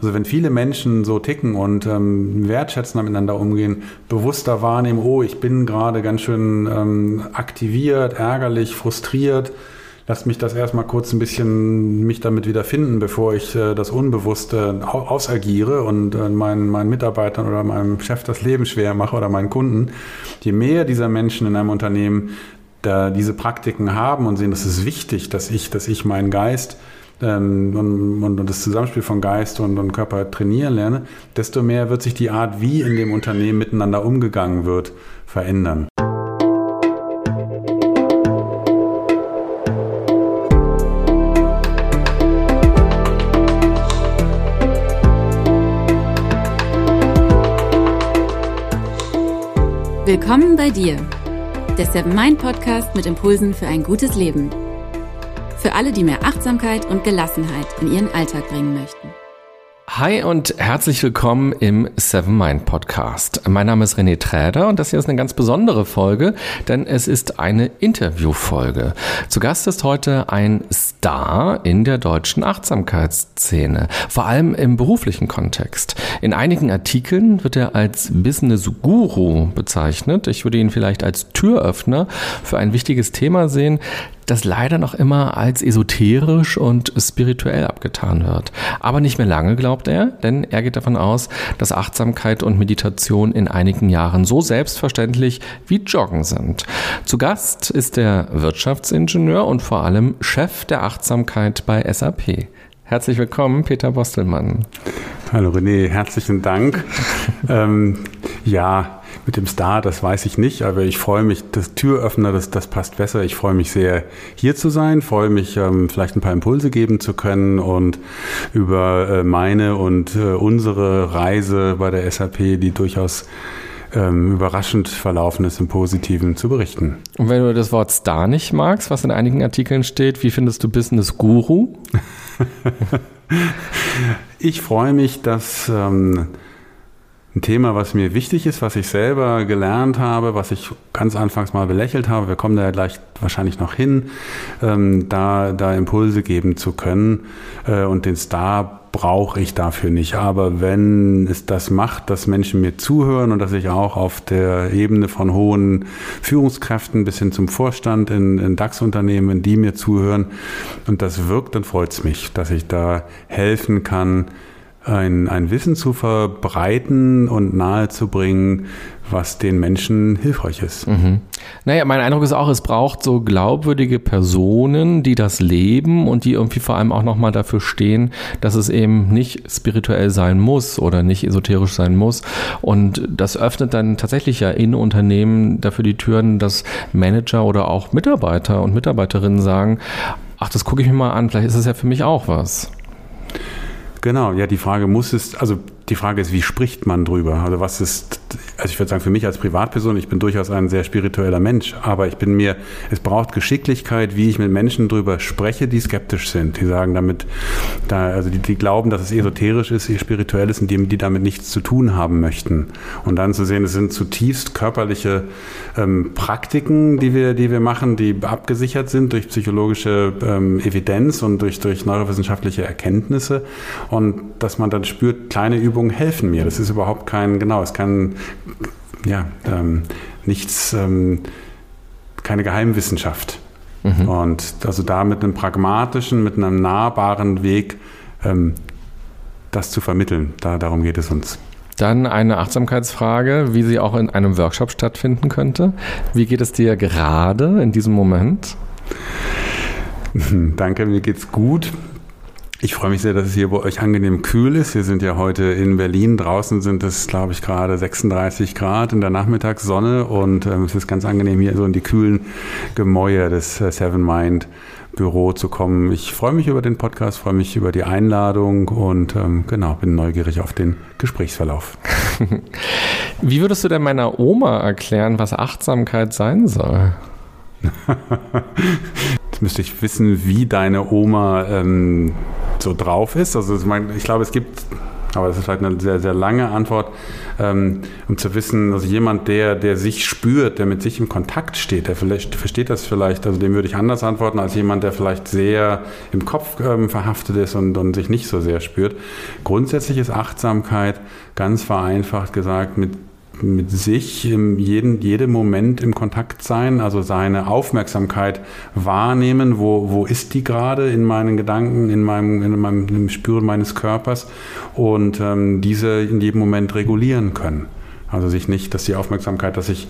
Also wenn viele Menschen so ticken und ähm, wertschätzender miteinander umgehen, bewusster wahrnehmen, oh, ich bin gerade ganz schön ähm, aktiviert, ärgerlich, frustriert, lass mich das erstmal kurz ein bisschen mich damit wieder finden, bevor ich äh, das Unbewusste ausagiere und äh, meinen, meinen Mitarbeitern oder meinem Chef das Leben schwer mache oder meinen Kunden. Je mehr dieser Menschen in einem Unternehmen da diese Praktiken haben und sehen, das ist wichtig, dass ich, dass ich meinen Geist ähm, und, und, und, das Zusammenspiel von Geist und, und Körper trainieren lerne, desto mehr wird sich die Art, wie in dem Unternehmen miteinander umgegangen wird, verändern. Willkommen bei dir, der Seven Mind Podcast mit Impulsen für ein gutes Leben. Für alle, die mehr Achtsamkeit und Gelassenheit in ihren Alltag bringen möchten. Hi und herzlich willkommen im Seven Mind Podcast. Mein Name ist René Träder und das hier ist eine ganz besondere Folge, denn es ist eine Interviewfolge. Zu Gast ist heute ein Star in der deutschen Achtsamkeitsszene, vor allem im beruflichen Kontext. In einigen Artikeln wird er als Business Guru bezeichnet. Ich würde ihn vielleicht als Türöffner für ein wichtiges Thema sehen, das leider noch immer als esoterisch und spirituell abgetan wird. Aber nicht mehr lange, glaubt er, denn er geht davon aus, dass Achtsamkeit und Meditation in einigen Jahren so selbstverständlich wie Joggen sind. Zu Gast ist der Wirtschaftsingenieur und vor allem Chef der Achtsamkeit bei SAP. Herzlich willkommen, Peter Bostelmann. Hallo René, herzlichen Dank. ähm, ja, mit dem Star, das weiß ich nicht, aber ich freue mich, das Türöffner, das, das passt besser. Ich freue mich sehr, hier zu sein, freue mich, ähm, vielleicht ein paar Impulse geben zu können und über äh, meine und äh, unsere Reise bei der SAP, die durchaus ähm, überraschend verlaufen ist im Positiven zu berichten. Und wenn du das Wort Star nicht magst, was in einigen Artikeln steht, wie findest du Business Guru? ich freue mich, dass ähm, ein Thema, was mir wichtig ist, was ich selber gelernt habe, was ich ganz anfangs mal belächelt habe, wir kommen da ja gleich wahrscheinlich noch hin, ähm, da, da Impulse geben zu können. Äh, und den Star brauche ich dafür nicht. Aber wenn es das macht, dass Menschen mir zuhören und dass ich auch auf der Ebene von hohen Führungskräften bis hin zum Vorstand in, in DAX-Unternehmen, die mir zuhören und das wirkt, dann freut es mich, dass ich da helfen kann, ein, ein Wissen zu verbreiten und nahezubringen, was den Menschen hilfreich ist. Mhm. Naja, mein Eindruck ist auch, es braucht so glaubwürdige Personen, die das leben und die irgendwie vor allem auch nochmal dafür stehen, dass es eben nicht spirituell sein muss oder nicht esoterisch sein muss. Und das öffnet dann tatsächlich ja in Unternehmen dafür die Türen, dass Manager oder auch Mitarbeiter und Mitarbeiterinnen sagen, ach, das gucke ich mir mal an, vielleicht ist es ja für mich auch was. Genau, ja, die Frage muss es, also die Frage ist, wie spricht man drüber? Also was ist, also ich würde sagen, für mich als Privatperson, ich bin durchaus ein sehr spiritueller Mensch, aber ich bin mir, es braucht Geschicklichkeit, wie ich mit Menschen drüber spreche, die skeptisch sind. Die sagen damit, da, also die, die glauben, dass es esoterisch ist, spirituell ist und die, die damit nichts zu tun haben möchten. Und dann zu sehen, es sind zutiefst körperliche ähm, Praktiken, die wir, die wir machen, die abgesichert sind durch psychologische ähm, Evidenz und durch, durch neurowissenschaftliche Erkenntnisse. Und dass man dann spürt, kleine Übungen helfen mir. Das ist überhaupt kein, genau, es kann ja ähm, nichts, ähm, keine Geheimwissenschaft. Mhm. Und also da mit einem pragmatischen, mit einem nahbaren Weg ähm, das zu vermitteln, da, darum geht es uns. Dann eine Achtsamkeitsfrage, wie sie auch in einem Workshop stattfinden könnte. Wie geht es dir gerade in diesem Moment? Danke, mir geht's gut. Ich freue mich sehr, dass es hier bei euch angenehm kühl ist. Wir sind ja heute in Berlin. Draußen sind es, glaube ich, gerade 36 Grad in der Nachmittagssonne und ähm, es ist ganz angenehm, hier so in die kühlen Gemäuer des äh, Seven Mind Büro zu kommen. Ich freue mich über den Podcast, freue mich über die Einladung und ähm, genau, bin neugierig auf den Gesprächsverlauf. Wie würdest du denn meiner Oma erklären, was Achtsamkeit sein soll? Müsste ich wissen, wie deine Oma ähm, so drauf ist. Also ich, meine, ich glaube, es gibt Aber das ist vielleicht eine sehr, sehr lange Antwort, ähm, um zu wissen, also jemand, der, der sich spürt, der mit sich im Kontakt steht, der vielleicht versteht das vielleicht, also dem würde ich anders antworten als jemand, der vielleicht sehr im Kopf ähm, verhaftet ist und, und sich nicht so sehr spürt. Grundsätzlich ist Achtsamkeit ganz vereinfacht gesagt mit mit sich im jeden, jedem Moment im Kontakt sein, also seine Aufmerksamkeit wahrnehmen, wo, wo ist die gerade in meinen Gedanken, in meinem, in meinem Spüren meines Körpers und ähm, diese in jedem Moment regulieren können. Also sich nicht, dass die Aufmerksamkeit, dass ich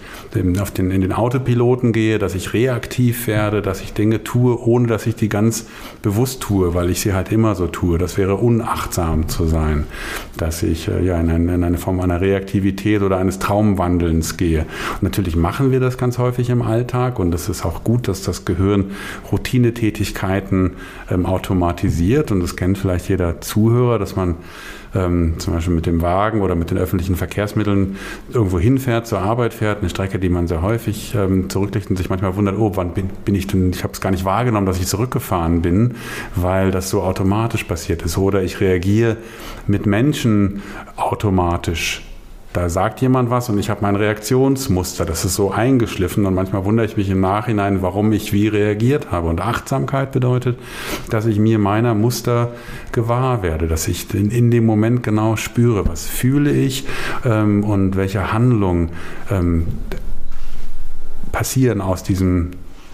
auf den, in den Autopiloten gehe, dass ich reaktiv werde, dass ich Dinge tue, ohne dass ich die ganz bewusst tue, weil ich sie halt immer so tue. Das wäre unachtsam zu sein, dass ich äh, ja in eine, in eine Form einer Reaktivität oder eines Traumwandelns gehe. Und natürlich machen wir das ganz häufig im Alltag und es ist auch gut, dass das Gehirn Routinetätigkeiten ähm, automatisiert und das kennt vielleicht jeder Zuhörer, dass man ähm, zum Beispiel mit dem Wagen oder mit den öffentlichen Verkehrsmitteln irgendwo hinfährt, zur Arbeit fährt, eine Strecke, die man sehr häufig ähm, zurücklegt und sich manchmal wundert, oh, wann bin, bin ich denn, ich habe es gar nicht wahrgenommen, dass ich zurückgefahren bin, weil das so automatisch passiert ist. Oder ich reagiere mit Menschen automatisch da sagt jemand was und ich habe mein Reaktionsmuster. Das ist so eingeschliffen und manchmal wundere ich mich im Nachhinein, warum ich wie reagiert habe. Und Achtsamkeit bedeutet, dass ich mir meiner Muster gewahr werde, dass ich in, in dem Moment genau spüre, was fühle ich ähm, und welche Handlungen ähm, passieren aus diesem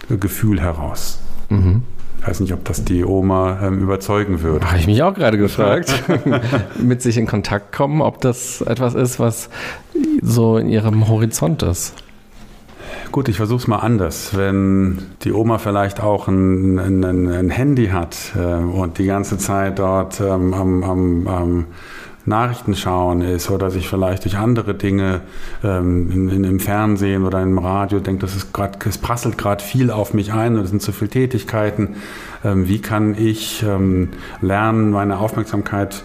Gefühl heraus. Mhm. Ich weiß nicht, ob das die Oma ähm, überzeugen würde. Habe ich mich auch gerade gefragt. Mit sich in Kontakt kommen, ob das etwas ist, was so in ihrem Horizont ist. Gut, ich versuche es mal anders. Wenn die Oma vielleicht auch ein, ein, ein Handy hat äh, und die ganze Zeit dort ähm, am, am, am Nachrichten schauen ist oder sich vielleicht durch andere Dinge ähm, in, in, im Fernsehen oder im Radio denkt, das ist grad, es prasselt gerade viel auf mich ein und es sind zu viele Tätigkeiten. Ähm, wie kann ich ähm, lernen, meine Aufmerksamkeit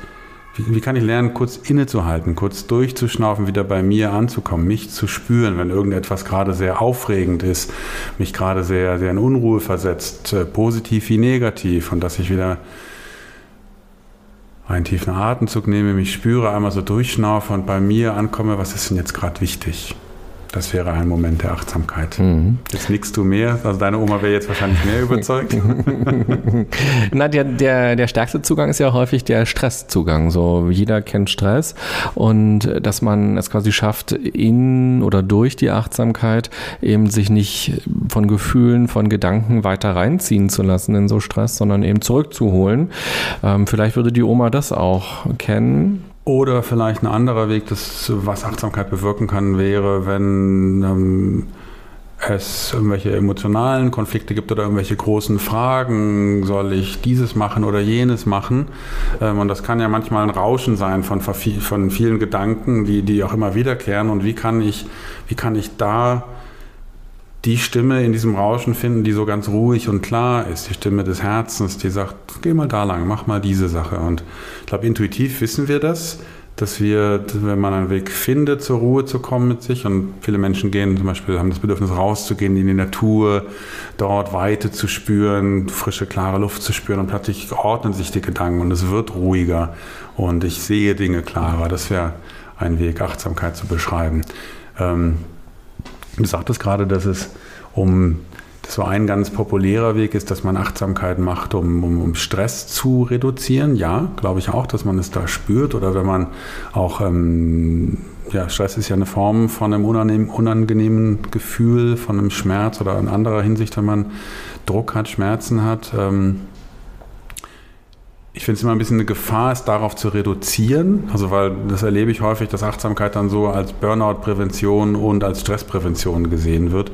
wie, wie, kann ich lernen, kurz innezuhalten, kurz durchzuschnaufen, wieder bei mir anzukommen, mich zu spüren, wenn irgendetwas gerade sehr aufregend ist, mich gerade sehr, sehr in Unruhe versetzt, äh, positiv wie negativ und dass ich wieder einen tiefen Atemzug nehme, mich spüre, einmal so durchschnaufe und bei mir ankomme, was ist denn jetzt gerade wichtig? Das wäre ein Moment der Achtsamkeit. Mhm. Jetzt nickst du mehr, also deine Oma wäre jetzt wahrscheinlich mehr überzeugt. Na, der, der, der stärkste Zugang ist ja häufig der Stresszugang. So, jeder kennt Stress und dass man es quasi schafft, in oder durch die Achtsamkeit eben sich nicht von Gefühlen, von Gedanken weiter reinziehen zu lassen in so Stress, sondern eben zurückzuholen. Ähm, vielleicht würde die Oma das auch kennen oder vielleicht ein anderer Weg, das, was Achtsamkeit bewirken kann, wäre, wenn ähm, es irgendwelche emotionalen Konflikte gibt oder irgendwelche großen Fragen, soll ich dieses machen oder jenes machen? Ähm, und das kann ja manchmal ein Rauschen sein von, von vielen Gedanken, die, die auch immer wiederkehren. Und wie kann ich, wie kann ich da die Stimme in diesem Rauschen finden, die so ganz ruhig und klar ist, die Stimme des Herzens, die sagt, geh mal da lang, mach mal diese Sache. Und ich glaube, intuitiv wissen wir das, dass wir, wenn man einen Weg findet, zur Ruhe zu kommen mit sich, und viele Menschen gehen zum Beispiel, haben das Bedürfnis rauszugehen in die Natur, dort Weite zu spüren, frische, klare Luft zu spüren und plötzlich ordnen sich die Gedanken und es wird ruhiger und ich sehe Dinge klarer. Das wäre ein Weg, Achtsamkeit zu beschreiben. Ähm, Du sagtest gerade, dass es um das so ein ganz populärer Weg ist, dass man Achtsamkeit macht, um, um, um Stress zu reduzieren. Ja, glaube ich auch, dass man es da spürt. Oder wenn man auch, ähm, ja, Stress ist ja eine Form von einem unangenehmen, unangenehmen Gefühl, von einem Schmerz oder in anderer Hinsicht, wenn man Druck hat, Schmerzen hat. Ähm, ich finde es immer ein bisschen eine Gefahr, es darauf zu reduzieren. Also, weil das erlebe ich häufig, dass Achtsamkeit dann so als Burnout-Prävention und als Stressprävention gesehen wird.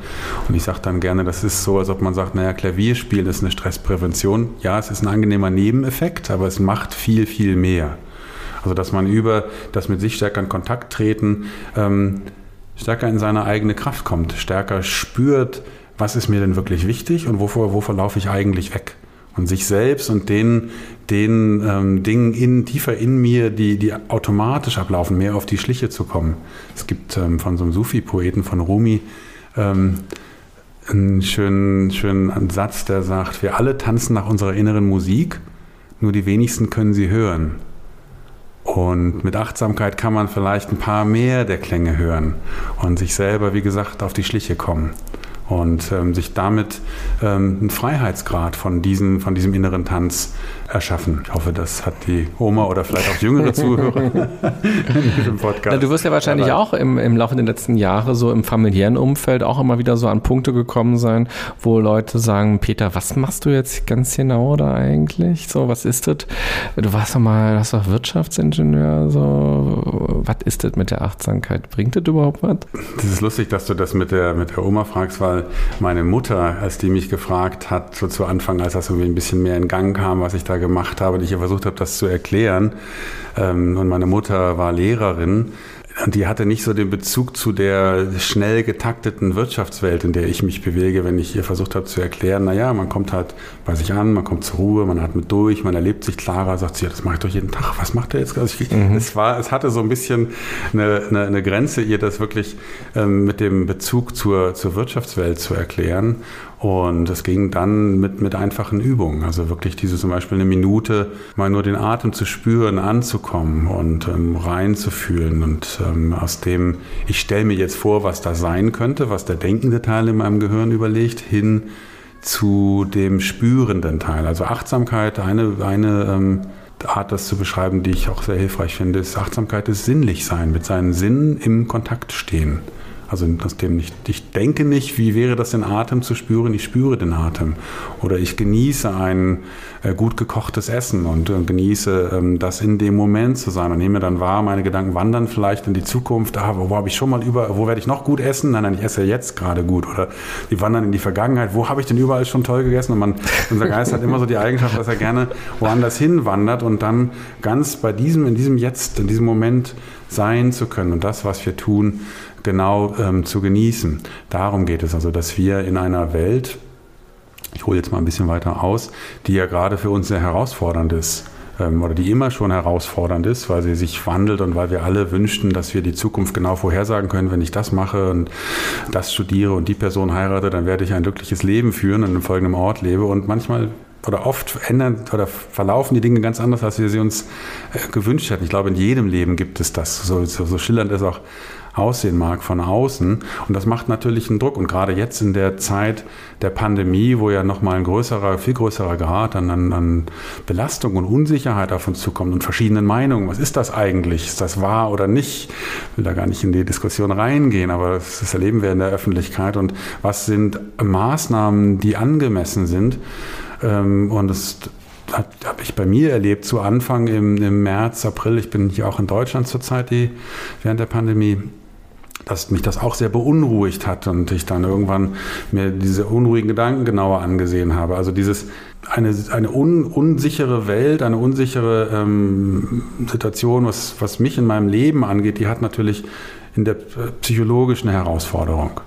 Und ich sage dann gerne, das ist so, als ob man sagt, naja, Klavierspielen ist eine Stressprävention. Ja, es ist ein angenehmer Nebeneffekt, aber es macht viel, viel mehr. Also, dass man über das mit sich stärker in Kontakt treten, ähm, stärker in seine eigene Kraft kommt, stärker spürt, was ist mir denn wirklich wichtig und wovor, wovor laufe ich eigentlich weg und sich selbst und den, den ähm, Dingen in, tiefer in mir, die, die automatisch ablaufen, mehr auf die Schliche zu kommen. Es gibt ähm, von so einem Sufi-Poeten, von Rumi, ähm, einen schönen, schönen Satz, der sagt, wir alle tanzen nach unserer inneren Musik, nur die wenigsten können sie hören. Und mit Achtsamkeit kann man vielleicht ein paar mehr der Klänge hören und sich selber, wie gesagt, auf die Schliche kommen und ähm, sich damit ähm, einen Freiheitsgrad von, diesen, von diesem inneren Tanz erschaffen. Ich hoffe, das hat die Oma oder vielleicht auch jüngere Zuhörer in diesem Podcast. Na, du wirst ja wahrscheinlich auch im, im Laufe der letzten Jahre so im familiären Umfeld auch immer wieder so an Punkte gekommen sein, wo Leute sagen, Peter, was machst du jetzt ganz genau da eigentlich? So, was ist das? Du warst doch mal, hast doch Wirtschaftsingenieur, so, was ist das mit der Achtsamkeit? Bringt das überhaupt was? Das ist lustig, dass du das mit der, mit der Oma fragst, weil meine Mutter, als die mich gefragt hat, so zu Anfang, als das irgendwie ein bisschen mehr in Gang kam, was ich da gemacht habe, und ich versucht habe, das zu erklären. Ähm, und meine Mutter war Lehrerin. Und die hatte nicht so den Bezug zu der schnell getakteten Wirtschaftswelt, in der ich mich bewege, wenn ich ihr versucht habe zu erklären, naja, man kommt halt bei sich an, man kommt zur Ruhe, man atmet durch, man erlebt sich klarer, sagt sie, ja, das mache ich doch jeden Tag, was macht er jetzt? Also ich, mhm. es, war, es hatte so ein bisschen eine, eine, eine Grenze, ihr das wirklich ähm, mit dem Bezug zur, zur Wirtschaftswelt zu erklären. Und es ging dann mit, mit einfachen Übungen. Also wirklich diese zum Beispiel eine Minute mal nur den Atem zu spüren, anzukommen und ähm, reinzufühlen. Und ähm, aus dem, ich stelle mir jetzt vor, was da sein könnte, was der denkende Teil in meinem Gehirn überlegt, hin zu dem spürenden Teil. Also Achtsamkeit, eine, eine ähm, Art, das zu beschreiben, die ich auch sehr hilfreich finde, ist Achtsamkeit ist sinnlich sein, mit seinen Sinnen im Kontakt stehen. Also aus dem nicht, ich denke nicht, wie wäre das den Atem zu spüren, ich spüre den Atem. Oder ich genieße ein äh, gut gekochtes Essen und äh, genieße ähm, das in dem Moment zu sein und nehme dann wahr, meine Gedanken wandern vielleicht in die Zukunft, ah, wo, wo habe ich schon mal über, wo werde ich noch gut essen? Nein, nein, ich esse jetzt gerade gut. Oder die wandern in die Vergangenheit, wo habe ich denn überall schon toll gegessen? Und man, unser Geist hat immer so die Eigenschaft, dass er gerne woanders hinwandert und dann ganz bei diesem, in diesem Jetzt, in diesem Moment sein zu können und das, was wir tun, genau ähm, zu genießen. Darum geht es also, dass wir in einer Welt, ich hole jetzt mal ein bisschen weiter aus, die ja gerade für uns sehr herausfordernd ist ähm, oder die immer schon herausfordernd ist, weil sie sich wandelt und weil wir alle wünschten, dass wir die Zukunft genau vorhersagen können, wenn ich das mache und das studiere und die Person heirate, dann werde ich ein glückliches Leben führen und in folgendem Ort lebe und manchmal oder oft ändern oder verlaufen die Dinge ganz anders, als wir sie uns äh, gewünscht hätten. Ich glaube, in jedem Leben gibt es das. So, so, so schillernd ist auch aussehen mag von außen. Und das macht natürlich einen Druck. Und gerade jetzt in der Zeit der Pandemie, wo ja nochmal ein größerer, viel größerer Grad an, an, an Belastung und Unsicherheit auf uns zukommt und verschiedenen Meinungen. Was ist das eigentlich? Ist das wahr oder nicht? Ich will da gar nicht in die Diskussion reingehen, aber das, erleben wir in der Öffentlichkeit. Und was sind Maßnahmen, die angemessen sind? Ähm, und das habe ich bei mir erlebt, zu Anfang im, im März, April, ich bin hier auch in Deutschland zurzeit die, während der Pandemie, dass mich das auch sehr beunruhigt hat und ich dann irgendwann mir diese unruhigen Gedanken genauer angesehen habe. Also dieses eine, eine un, unsichere Welt, eine unsichere ähm, Situation, was, was mich in meinem Leben angeht, die hat natürlich in der psychologischen Herausforderung.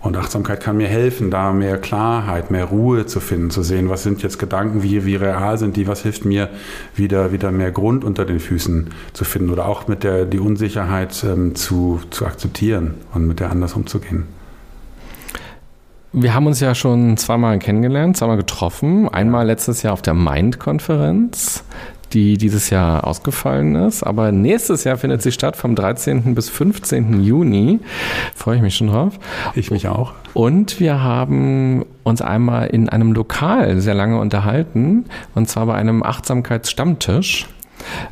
Und Achtsamkeit kann mir helfen, da mehr Klarheit, mehr Ruhe zu finden, zu sehen, was sind jetzt Gedanken, wie, wie real sind die, was hilft mir, wieder, wieder mehr Grund unter den Füßen zu finden oder auch mit der die Unsicherheit ähm, zu, zu akzeptieren und mit der anders umzugehen. Wir haben uns ja schon zweimal kennengelernt, zweimal getroffen. Einmal letztes Jahr auf der Mind-Konferenz die dieses Jahr ausgefallen ist. Aber nächstes Jahr findet sie statt vom 13. bis 15. Juni. Freue ich mich schon drauf. Ich mich auch. Und wir haben uns einmal in einem Lokal sehr lange unterhalten. Und zwar bei einem Achtsamkeitsstammtisch.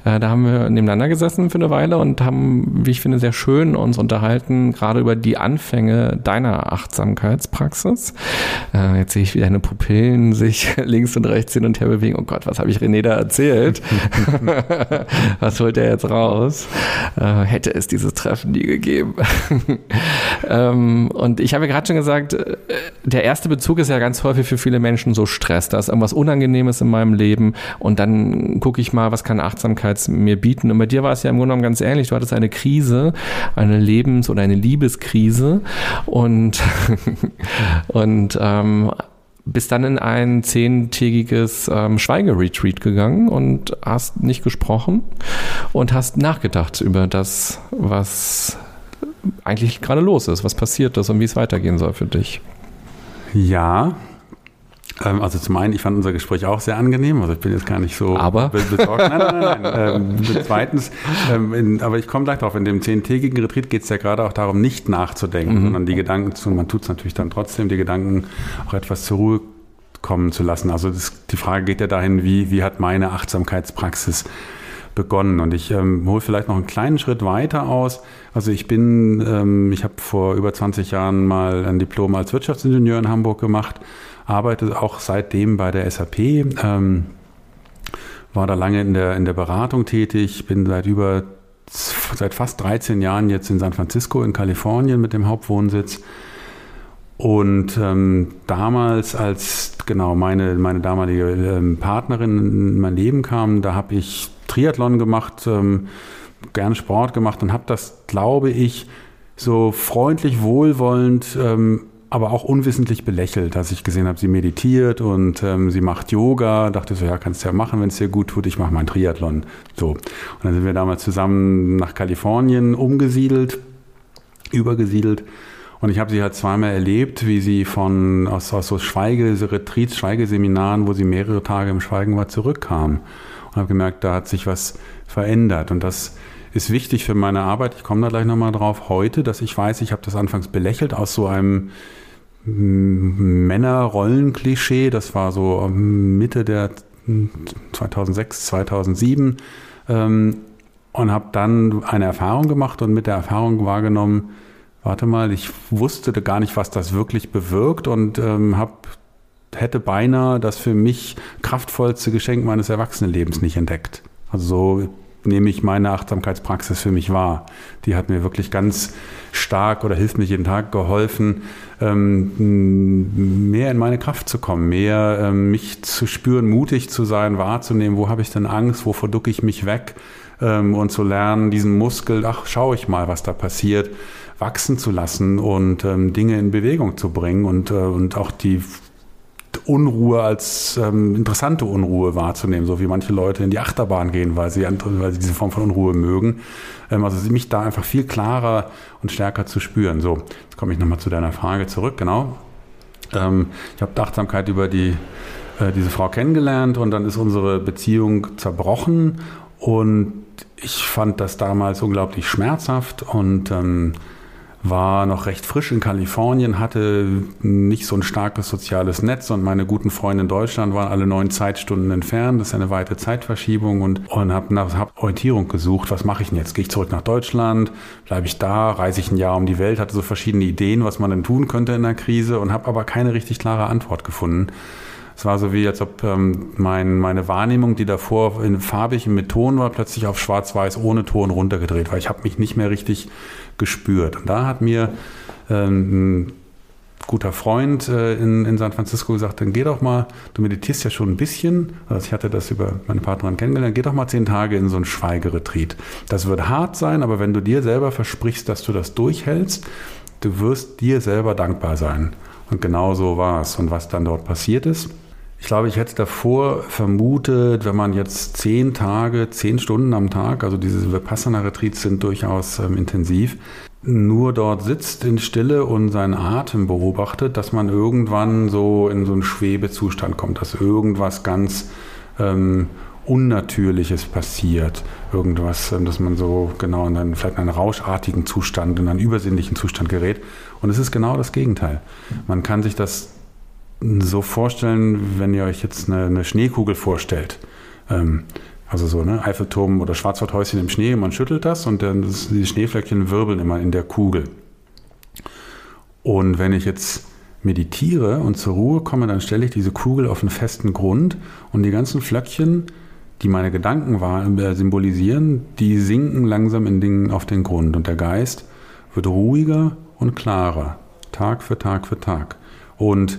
Äh, da haben wir nebeneinander gesessen für eine Weile und haben, wie ich finde, sehr schön uns unterhalten, gerade über die Anfänge deiner Achtsamkeitspraxis. Äh, jetzt sehe ich, wie deine Pupillen sich links und rechts hin und her bewegen. Oh Gott, was habe ich René da erzählt? was holt er jetzt raus? Äh, hätte es dieses Treffen nie gegeben. ähm, und ich habe ja gerade schon gesagt, der erste Bezug ist ja ganz häufig für viele Menschen so Stress. Da ist irgendwas Unangenehmes in meinem Leben und dann gucke ich mal, was kann Achtsamkeit Achtsamkeit mir bieten. Und bei dir war es ja im Grunde genommen ganz ähnlich. Du hattest eine Krise, eine Lebens- oder eine Liebeskrise und, und ähm, bist dann in ein zehntägiges ähm, Schweigeretreat gegangen und hast nicht gesprochen und hast nachgedacht über das, was eigentlich gerade los ist, was passiert ist und wie es weitergehen soll für dich. Ja, also zum einen, ich fand unser Gespräch auch sehr angenehm, also ich bin jetzt gar nicht so aber? besorgt. Nein, nein, nein. nein. Ähm, zweitens, ähm, in, aber ich komme gleich drauf, in dem zehntägigen Retreat geht es ja gerade auch darum, nicht nachzudenken, mhm. sondern die Gedanken zu, man tut es natürlich dann trotzdem, die Gedanken auch etwas zur Ruhe kommen zu lassen. Also das, die Frage geht ja dahin, wie, wie hat meine Achtsamkeitspraxis begonnen. Und ich ähm, hole vielleicht noch einen kleinen Schritt weiter aus. Also ich bin, ähm, ich habe vor über 20 Jahren mal ein Diplom als Wirtschaftsingenieur in Hamburg gemacht arbeite auch seitdem bei der SAP, ähm, war da lange in der, in der Beratung tätig, bin seit über seit fast 13 Jahren jetzt in San Francisco in Kalifornien mit dem Hauptwohnsitz. Und ähm, damals, als genau meine, meine damalige ähm, Partnerin in mein Leben kam, da habe ich Triathlon gemacht, ähm, gerne Sport gemacht und habe das, glaube ich, so freundlich, wohlwollend ähm, aber auch unwissentlich belächelt, als ich gesehen habe, sie meditiert und ähm, sie macht Yoga. Dachte so, ja, kannst du ja machen, wenn es dir gut tut. Ich mache meinen Triathlon. So. Und dann sind wir damals zusammen nach Kalifornien umgesiedelt, übergesiedelt. Und ich habe sie halt zweimal erlebt, wie sie von aus, aus so Schweigeretreats, Schweigeseminaren, wo sie mehrere Tage im Schweigen war, zurückkam. Und habe gemerkt, da hat sich was verändert. Und das ist wichtig für meine Arbeit. Ich komme da gleich nochmal drauf. Heute, dass ich weiß, ich habe das anfangs belächelt aus so einem Männerrollenklischee. Das war so Mitte der 2006, 2007. Ähm, und habe dann eine Erfahrung gemacht und mit der Erfahrung wahrgenommen, warte mal, ich wusste gar nicht, was das wirklich bewirkt und ähm, habe hätte beinahe das für mich kraftvollste Geschenk meines Erwachsenenlebens nicht entdeckt. Also so nehme ich meine Achtsamkeitspraxis für mich wahr. Die hat mir wirklich ganz stark oder hilft mir jeden Tag geholfen, ähm, mehr in meine Kraft zu kommen, mehr ähm, mich zu spüren, mutig zu sein, wahrzunehmen, wo habe ich denn Angst, wovor ducke ich mich weg ähm, und zu lernen, diesen Muskel, ach, schaue ich mal, was da passiert, wachsen zu lassen und Dinge in Bewegung zu bringen und, äh, und auch die Unruhe als ähm, interessante Unruhe wahrzunehmen, so wie manche Leute in die Achterbahn gehen, weil sie, weil sie diese Form von Unruhe mögen. Ähm, also mich da einfach viel klarer und stärker zu spüren. So, jetzt komme ich nochmal zu deiner Frage zurück, genau. Ähm, ich habe Achtsamkeit über die, äh, diese Frau kennengelernt und dann ist unsere Beziehung zerbrochen und ich fand das damals unglaublich schmerzhaft und ähm, war noch recht frisch in Kalifornien, hatte nicht so ein starkes soziales Netz und meine guten Freunde in Deutschland waren alle neun Zeitstunden entfernt. Das ist eine weite Zeitverschiebung und, und habe hab Orientierung gesucht. Was mache ich denn jetzt? Gehe ich zurück nach Deutschland? Bleibe ich da? Reise ich ein Jahr um die Welt? Hatte so verschiedene Ideen, was man denn tun könnte in der Krise und habe aber keine richtig klare Antwort gefunden. Es war so wie, als ob ähm, mein, meine Wahrnehmung, die davor in farbig mit Ton war, plötzlich auf schwarz-weiß ohne Ton runtergedreht war. Ich habe mich nicht mehr richtig gespürt. Und da hat mir ähm, ein guter Freund äh, in, in San Francisco gesagt, dann geh doch mal, du meditierst ja schon ein bisschen, also ich hatte das über meine Partnerin kennengelernt, geh doch mal zehn Tage in so ein Schweigeretreat. Das wird hart sein, aber wenn du dir selber versprichst, dass du das durchhältst, du wirst dir selber dankbar sein. Und genau so war es. Und was dann dort passiert ist, ich glaube, ich hätte davor vermutet, wenn man jetzt zehn Tage, zehn Stunden am Tag, also diese Vipassana-Retreats sind durchaus ähm, intensiv, nur dort sitzt in Stille und seinen Atem beobachtet, dass man irgendwann so in so einen Schwebezustand kommt, dass irgendwas ganz ähm, Unnatürliches passiert. Irgendwas, ähm, dass man so genau in einen, vielleicht einen rauschartigen Zustand, in einen übersinnlichen Zustand gerät. Und es ist genau das Gegenteil. Man kann sich das so vorstellen, wenn ihr euch jetzt eine, eine Schneekugel vorstellt. Ähm, also so, ne, Eiffelturm oder Schwarzwaldhäuschen im Schnee, man schüttelt das und dann die Schneeflöckchen wirbeln immer in der Kugel. Und wenn ich jetzt meditiere und zur Ruhe komme, dann stelle ich diese Kugel auf einen festen Grund und die ganzen Flöckchen, die meine Gedanken äh, symbolisieren, die sinken langsam in Dingen auf den Grund und der Geist wird ruhiger und klarer, Tag für Tag für Tag. Und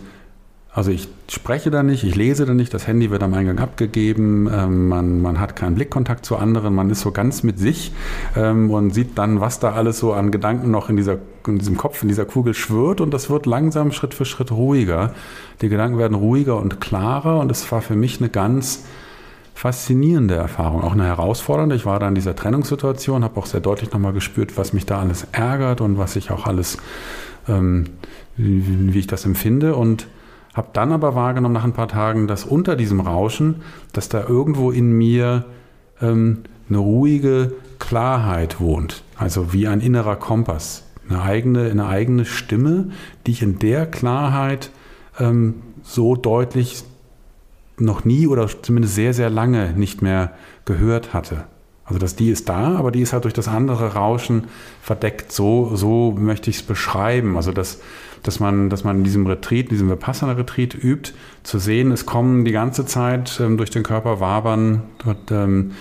also ich spreche da nicht, ich lese da nicht, das Handy wird am Eingang abgegeben, ähm, man, man hat keinen Blickkontakt zu anderen, man ist so ganz mit sich ähm, und sieht dann, was da alles so an Gedanken noch in, dieser, in diesem Kopf, in dieser Kugel schwirrt und das wird langsam Schritt für Schritt ruhiger. Die Gedanken werden ruhiger und klarer und es war für mich eine ganz faszinierende Erfahrung, auch eine herausfordernde. Ich war da in dieser Trennungssituation, habe auch sehr deutlich nochmal gespürt, was mich da alles ärgert und was ich auch alles, ähm, wie, wie ich das empfinde und habe dann aber wahrgenommen nach ein paar Tagen, dass unter diesem Rauschen, dass da irgendwo in mir ähm, eine ruhige Klarheit wohnt, also wie ein innerer Kompass, eine eigene, eine eigene Stimme, die ich in der Klarheit ähm, so deutlich noch nie oder zumindest sehr, sehr lange nicht mehr gehört hatte. Also dass die ist da, aber die ist halt durch das andere Rauschen verdeckt. So, so möchte ich es beschreiben. Also dass, dass, man, dass man in diesem Retreat, in diesem Vipassana-Retreat übt, zu sehen, es kommen die ganze Zeit ähm, durch den Körper wabern dort, ähm,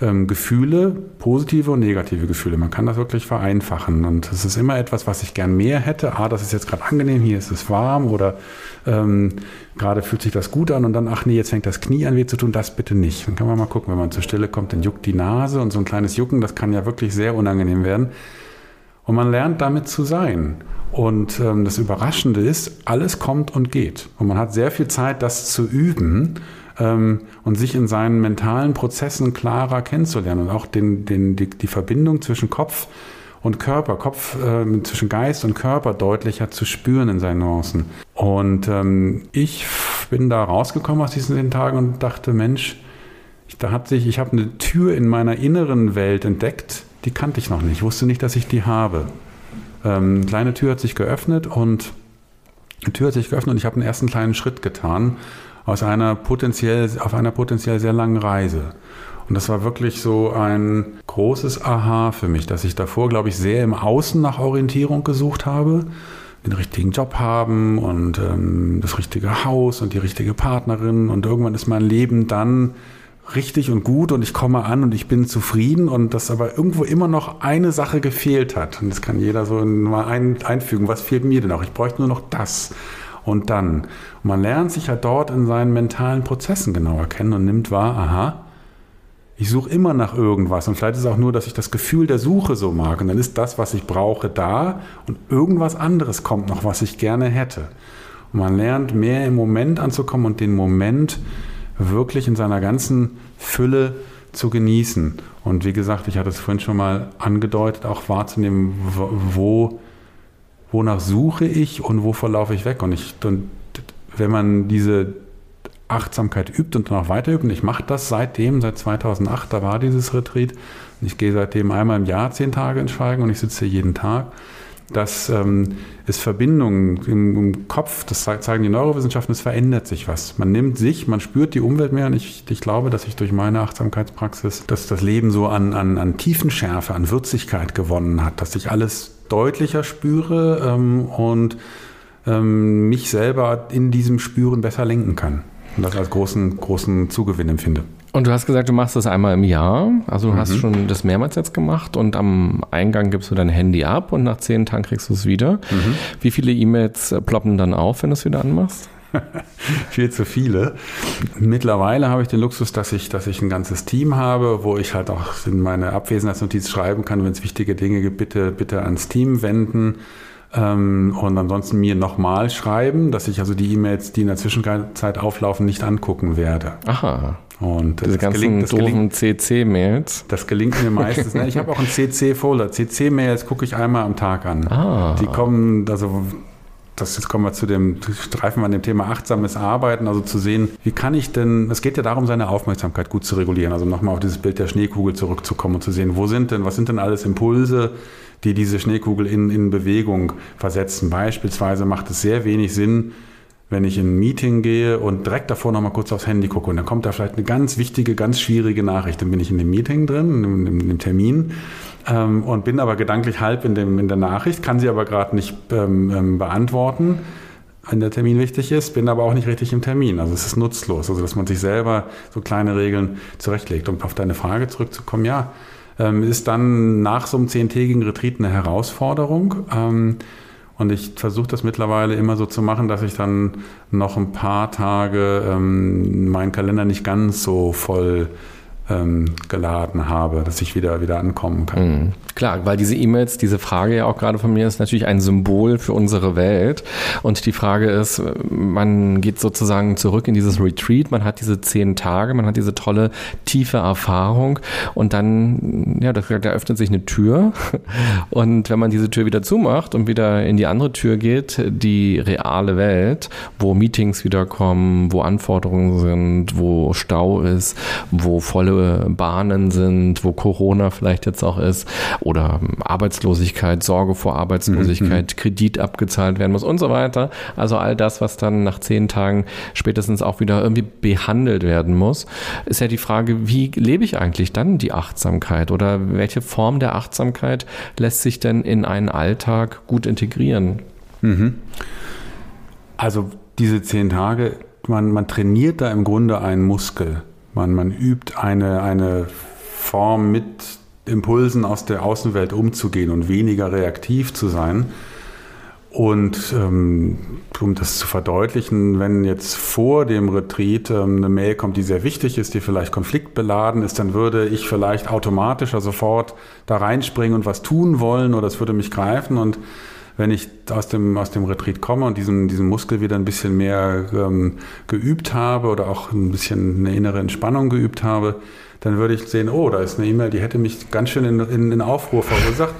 ähm, Gefühle, positive und negative Gefühle. Man kann das wirklich vereinfachen. Und es ist immer etwas, was ich gern mehr hätte. Ah, das ist jetzt gerade angenehm, hier ist es warm oder ähm, gerade fühlt sich das gut an und dann, ach nee, jetzt fängt das Knie an weh zu tun, das bitte nicht. Dann kann man mal gucken, wenn man zur Stelle kommt, dann juckt die Nase und so ein kleines Jucken, das kann ja wirklich sehr unangenehm werden. Und man lernt damit zu sein. Und ähm, das Überraschende ist, alles kommt und geht. Und man hat sehr viel Zeit, das zu üben ähm, und sich in seinen mentalen Prozessen klarer kennenzulernen und auch den, den, die, die Verbindung zwischen Kopf und Körper, Kopf äh, zwischen Geist und Körper deutlicher zu spüren in seinen Nuancen. Und ähm, ich bin da rausgekommen aus diesen Tagen und dachte, Mensch, ich, da hat sich, ich habe eine Tür in meiner inneren Welt entdeckt, die kannte ich noch nicht. Ich wusste nicht, dass ich die habe. Ähm, eine kleine Tür hat sich geöffnet und die Tür hat sich geöffnet und ich habe einen ersten kleinen Schritt getan aus einer potenziell, auf einer potenziell sehr langen Reise. Und das war wirklich so ein großes Aha für mich, dass ich davor, glaube ich, sehr im Außen nach Orientierung gesucht habe, den richtigen Job haben und ähm, das richtige Haus und die richtige Partnerin. Und irgendwann ist mein Leben dann richtig und gut und ich komme an und ich bin zufrieden und dass aber irgendwo immer noch eine Sache gefehlt hat. Und das kann jeder so mal ein, einfügen. Was fehlt mir denn noch? Ich bräuchte nur noch das und dann. Und man lernt sich ja dort in seinen mentalen Prozessen genauer kennen und nimmt wahr, aha, ich suche immer nach irgendwas und vielleicht ist es auch nur, dass ich das Gefühl der Suche so mag und dann ist das, was ich brauche, da und irgendwas anderes kommt noch, was ich gerne hätte. Und man lernt mehr im Moment anzukommen und den Moment wirklich in seiner ganzen Fülle zu genießen. Und wie gesagt, ich hatte es vorhin schon mal angedeutet, auch wahrzunehmen, wo wonach suche ich und wovor laufe ich weg. Und, ich, und wenn man diese Achtsamkeit übt und danach weiter übt, und ich mache das seitdem, seit 2008, da war dieses Retreat, und ich gehe seitdem einmal im Jahr zehn Tage ins Schweigen und ich sitze hier jeden Tag. Das ähm, ist Verbindung im, im, Kopf, das zeigen die Neurowissenschaften, es verändert sich was. Man nimmt sich, man spürt die Umwelt mehr und ich, ich glaube, dass ich durch meine Achtsamkeitspraxis, dass das Leben so an, an, an Tiefenschärfe, an Würzigkeit gewonnen hat, dass sich alles deutlicher spüre ähm, und ähm, mich selber in diesem Spüren besser lenken kann. Und das als großen, großen Zugewinn empfinde. Und du hast gesagt, du machst das einmal im Jahr. Also du mhm. hast schon das mehrmals jetzt gemacht und am Eingang gibst du dein Handy ab und nach zehn Tagen kriegst du es wieder. Mhm. Wie viele E-Mails ploppen dann auf, wenn du es wieder anmachst? viel zu viele. Mittlerweile habe ich den Luxus, dass ich, dass ich ein ganzes Team habe, wo ich halt auch in meine Abwesenheitsnotiz schreiben kann, wenn es wichtige Dinge gibt, bitte, bitte ans Team wenden ähm, und ansonsten mir nochmal schreiben, dass ich also die E-Mails, die in der Zwischenzeit auflaufen, nicht angucken werde. Aha. Und Diese ganzen gelingt, doofen CC-Mails. Das gelingt mir meistens. ich habe auch einen CC-Folder. CC-Mails gucke ich einmal am Tag an. Ah. Die kommen, also das jetzt kommen wir zu dem, streifen wir an dem Thema achtsames Arbeiten, also zu sehen, wie kann ich denn, es geht ja darum, seine Aufmerksamkeit gut zu regulieren, also nochmal auf dieses Bild der Schneekugel zurückzukommen und zu sehen, wo sind denn, was sind denn alles Impulse, die diese Schneekugel in, in Bewegung versetzen. Beispielsweise macht es sehr wenig Sinn, wenn ich in ein Meeting gehe und direkt davor nochmal kurz aufs Handy gucke und dann kommt da vielleicht eine ganz wichtige, ganz schwierige Nachricht. Dann bin ich in dem Meeting drin, in, in, in dem Termin ähm, und bin aber gedanklich halb in, dem, in der Nachricht, kann sie aber gerade nicht ähm, ähm, beantworten, wenn der Termin wichtig ist, bin aber auch nicht richtig im Termin. Also es ist nutzlos, also dass man sich selber so kleine Regeln zurechtlegt. Um auf deine Frage zurückzukommen, ja, ähm, ist dann nach so einem zehntägigen Retreat eine Herausforderung. Ähm, und ich versuche das mittlerweile immer so zu machen, dass ich dann noch ein paar Tage ähm, meinen Kalender nicht ganz so voll ähm, geladen habe, dass ich wieder, wieder ankommen kann. Mhm. Klar, weil diese E-Mails, diese Frage ja auch gerade von mir ist natürlich ein Symbol für unsere Welt. Und die Frage ist, man geht sozusagen zurück in dieses Retreat, man hat diese zehn Tage, man hat diese tolle, tiefe Erfahrung und dann, ja, da, da öffnet sich eine Tür. Und wenn man diese Tür wieder zumacht und wieder in die andere Tür geht, die reale Welt, wo Meetings wiederkommen, wo Anforderungen sind, wo Stau ist, wo volle Bahnen sind, wo Corona vielleicht jetzt auch ist, oder Arbeitslosigkeit, Sorge vor Arbeitslosigkeit, mhm. Kredit abgezahlt werden muss und so weiter. Also all das, was dann nach zehn Tagen spätestens auch wieder irgendwie behandelt werden muss, ist ja die Frage, wie lebe ich eigentlich dann die Achtsamkeit oder welche Form der Achtsamkeit lässt sich denn in einen Alltag gut integrieren? Mhm. Also diese zehn Tage, man, man trainiert da im Grunde einen Muskel. Man, man übt eine, eine Form mit Impulsen aus der Außenwelt umzugehen und weniger reaktiv zu sein. Und ähm, um das zu verdeutlichen, wenn jetzt vor dem Retreat ähm, eine Mail kommt, die sehr wichtig ist, die vielleicht konfliktbeladen ist, dann würde ich vielleicht automatisch sofort da reinspringen und was tun wollen oder es würde mich greifen. Und wenn ich aus dem, aus dem Retreat komme und diesen, diesen Muskel wieder ein bisschen mehr ähm, geübt habe oder auch ein bisschen eine innere Entspannung geübt habe, dann würde ich sehen, oh, da ist eine E-Mail, die hätte mich ganz schön in, in, in Aufruhr verursacht.